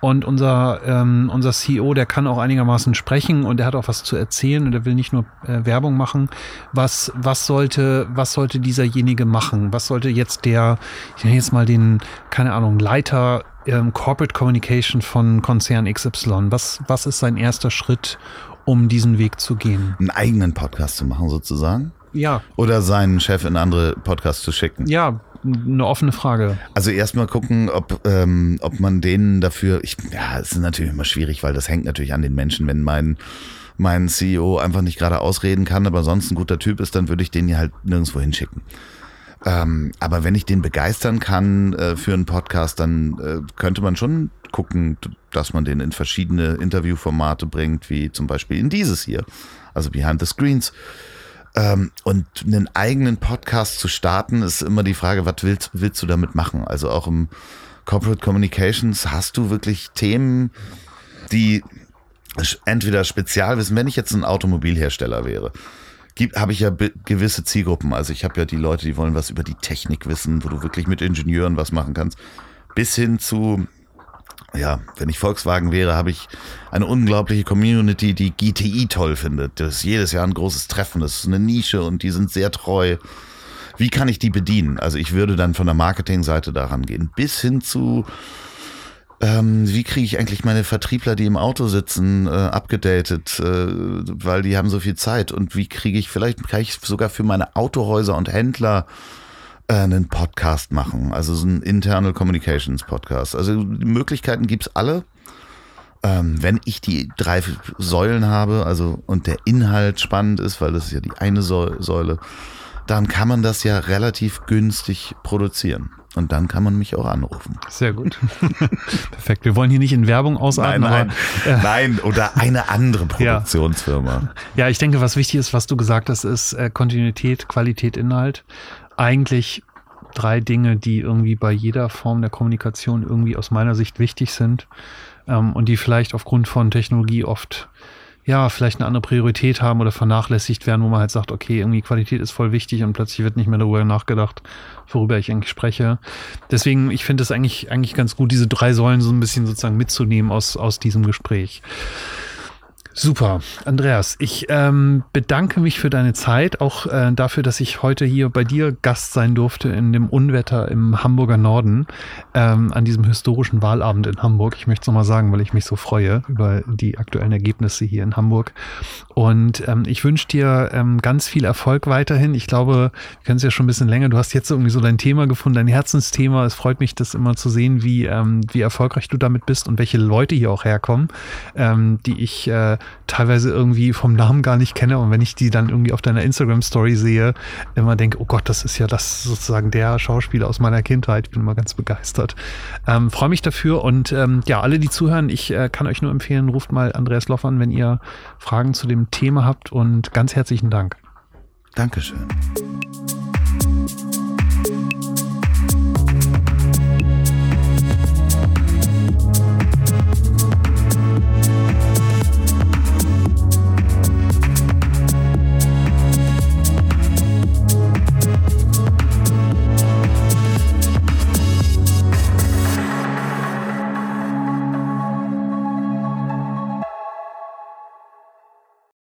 Und unser, ähm, unser CEO, der kann auch einigermaßen sprechen und der hat auch was zu erzählen und der will nicht nur äh, Werbung machen. Was, was sollte, was sollte dieserjenige machen? Was sollte jetzt der, ich nenne jetzt mal den, keine Ahnung, Leiter ähm, Corporate Communication von Konzern XY? Was, was ist sein erster Schritt, um diesen Weg zu gehen? Einen eigenen Podcast zu machen, sozusagen? Ja. Oder seinen Chef in andere Podcasts zu schicken? Ja, eine offene Frage. Also erstmal gucken, ob, ähm, ob man denen dafür, ich, ja, es ist natürlich immer schwierig, weil das hängt natürlich an den Menschen. Wenn mein, mein CEO einfach nicht gerade ausreden kann, aber sonst ein guter Typ ist, dann würde ich den ja halt nirgendwo hinschicken. Ähm, aber wenn ich den begeistern kann äh, für einen Podcast, dann äh, könnte man schon gucken, dass man den in verschiedene Interviewformate bringt, wie zum Beispiel in dieses hier, also Behind the Screens. Ähm, und einen eigenen Podcast zu starten, ist immer die Frage, was willst, willst du damit machen? Also auch im Corporate Communications hast du wirklich Themen, die entweder Spezialwissen, wenn ich jetzt ein Automobilhersteller wäre, habe ich ja gewisse Zielgruppen. Also ich habe ja die Leute, die wollen was über die Technik wissen, wo du wirklich mit Ingenieuren was machen kannst, bis hin zu ja, wenn ich Volkswagen wäre, habe ich eine unglaubliche Community, die GTI toll findet. Das ist jedes Jahr ein großes Treffen. Das ist eine Nische und die sind sehr treu. Wie kann ich die bedienen? Also ich würde dann von der Marketingseite daran gehen, bis hin zu ähm, wie kriege ich eigentlich meine Vertriebler, die im Auto sitzen, äh, abgedatet, äh, weil die haben so viel Zeit und wie kriege ich vielleicht kann ich sogar für meine Autohäuser und Händler einen Podcast machen, also so ein Internal Communications Podcast. Also die Möglichkeiten gibt's alle. Ähm, wenn ich die drei Säulen habe, also und der Inhalt spannend ist, weil das ist ja die eine Säule, dann kann man das ja relativ günstig produzieren. Und dann kann man mich auch anrufen. Sehr gut. Perfekt. Wir wollen hier nicht in Werbung ausarten. Nein, nein, aber, äh, nein oder eine andere Produktionsfirma. Ja. ja. ich denke, was wichtig ist, was du gesagt hast, ist äh, Kontinuität, Qualität, Inhalt eigentlich drei Dinge, die irgendwie bei jeder Form der Kommunikation irgendwie aus meiner Sicht wichtig sind ähm, und die vielleicht aufgrund von Technologie oft ja, vielleicht eine andere Priorität haben oder vernachlässigt werden, wo man halt sagt, okay, irgendwie Qualität ist voll wichtig und plötzlich wird nicht mehr darüber nachgedacht, worüber ich eigentlich spreche. Deswegen, ich finde es eigentlich, eigentlich ganz gut, diese drei Säulen so ein bisschen sozusagen mitzunehmen aus, aus diesem Gespräch. Super, Andreas. Ich ähm, bedanke mich für deine Zeit, auch äh, dafür, dass ich heute hier bei dir Gast sein durfte in dem Unwetter im Hamburger Norden ähm, an diesem historischen Wahlabend in Hamburg. Ich möchte es nochmal sagen, weil ich mich so freue über die aktuellen Ergebnisse hier in Hamburg. Und ähm, ich wünsche dir ähm, ganz viel Erfolg weiterhin. Ich glaube, wir kennen es ja schon ein bisschen länger. Du hast jetzt irgendwie so dein Thema gefunden, dein Herzensthema. Es freut mich, das immer zu sehen, wie, ähm, wie erfolgreich du damit bist und welche Leute hier auch herkommen, ähm, die ich äh, teilweise irgendwie vom Namen gar nicht kenne. Und wenn ich die dann irgendwie auf deiner Instagram-Story sehe, immer denke, oh Gott, das ist ja das sozusagen der Schauspieler aus meiner Kindheit. Ich bin immer ganz begeistert. Ähm, Freue mich dafür und ähm, ja, alle, die zuhören, ich äh, kann euch nur empfehlen, ruft mal Andreas Loff an, wenn ihr Fragen zu dem Thema habt und ganz herzlichen Dank. Dankeschön.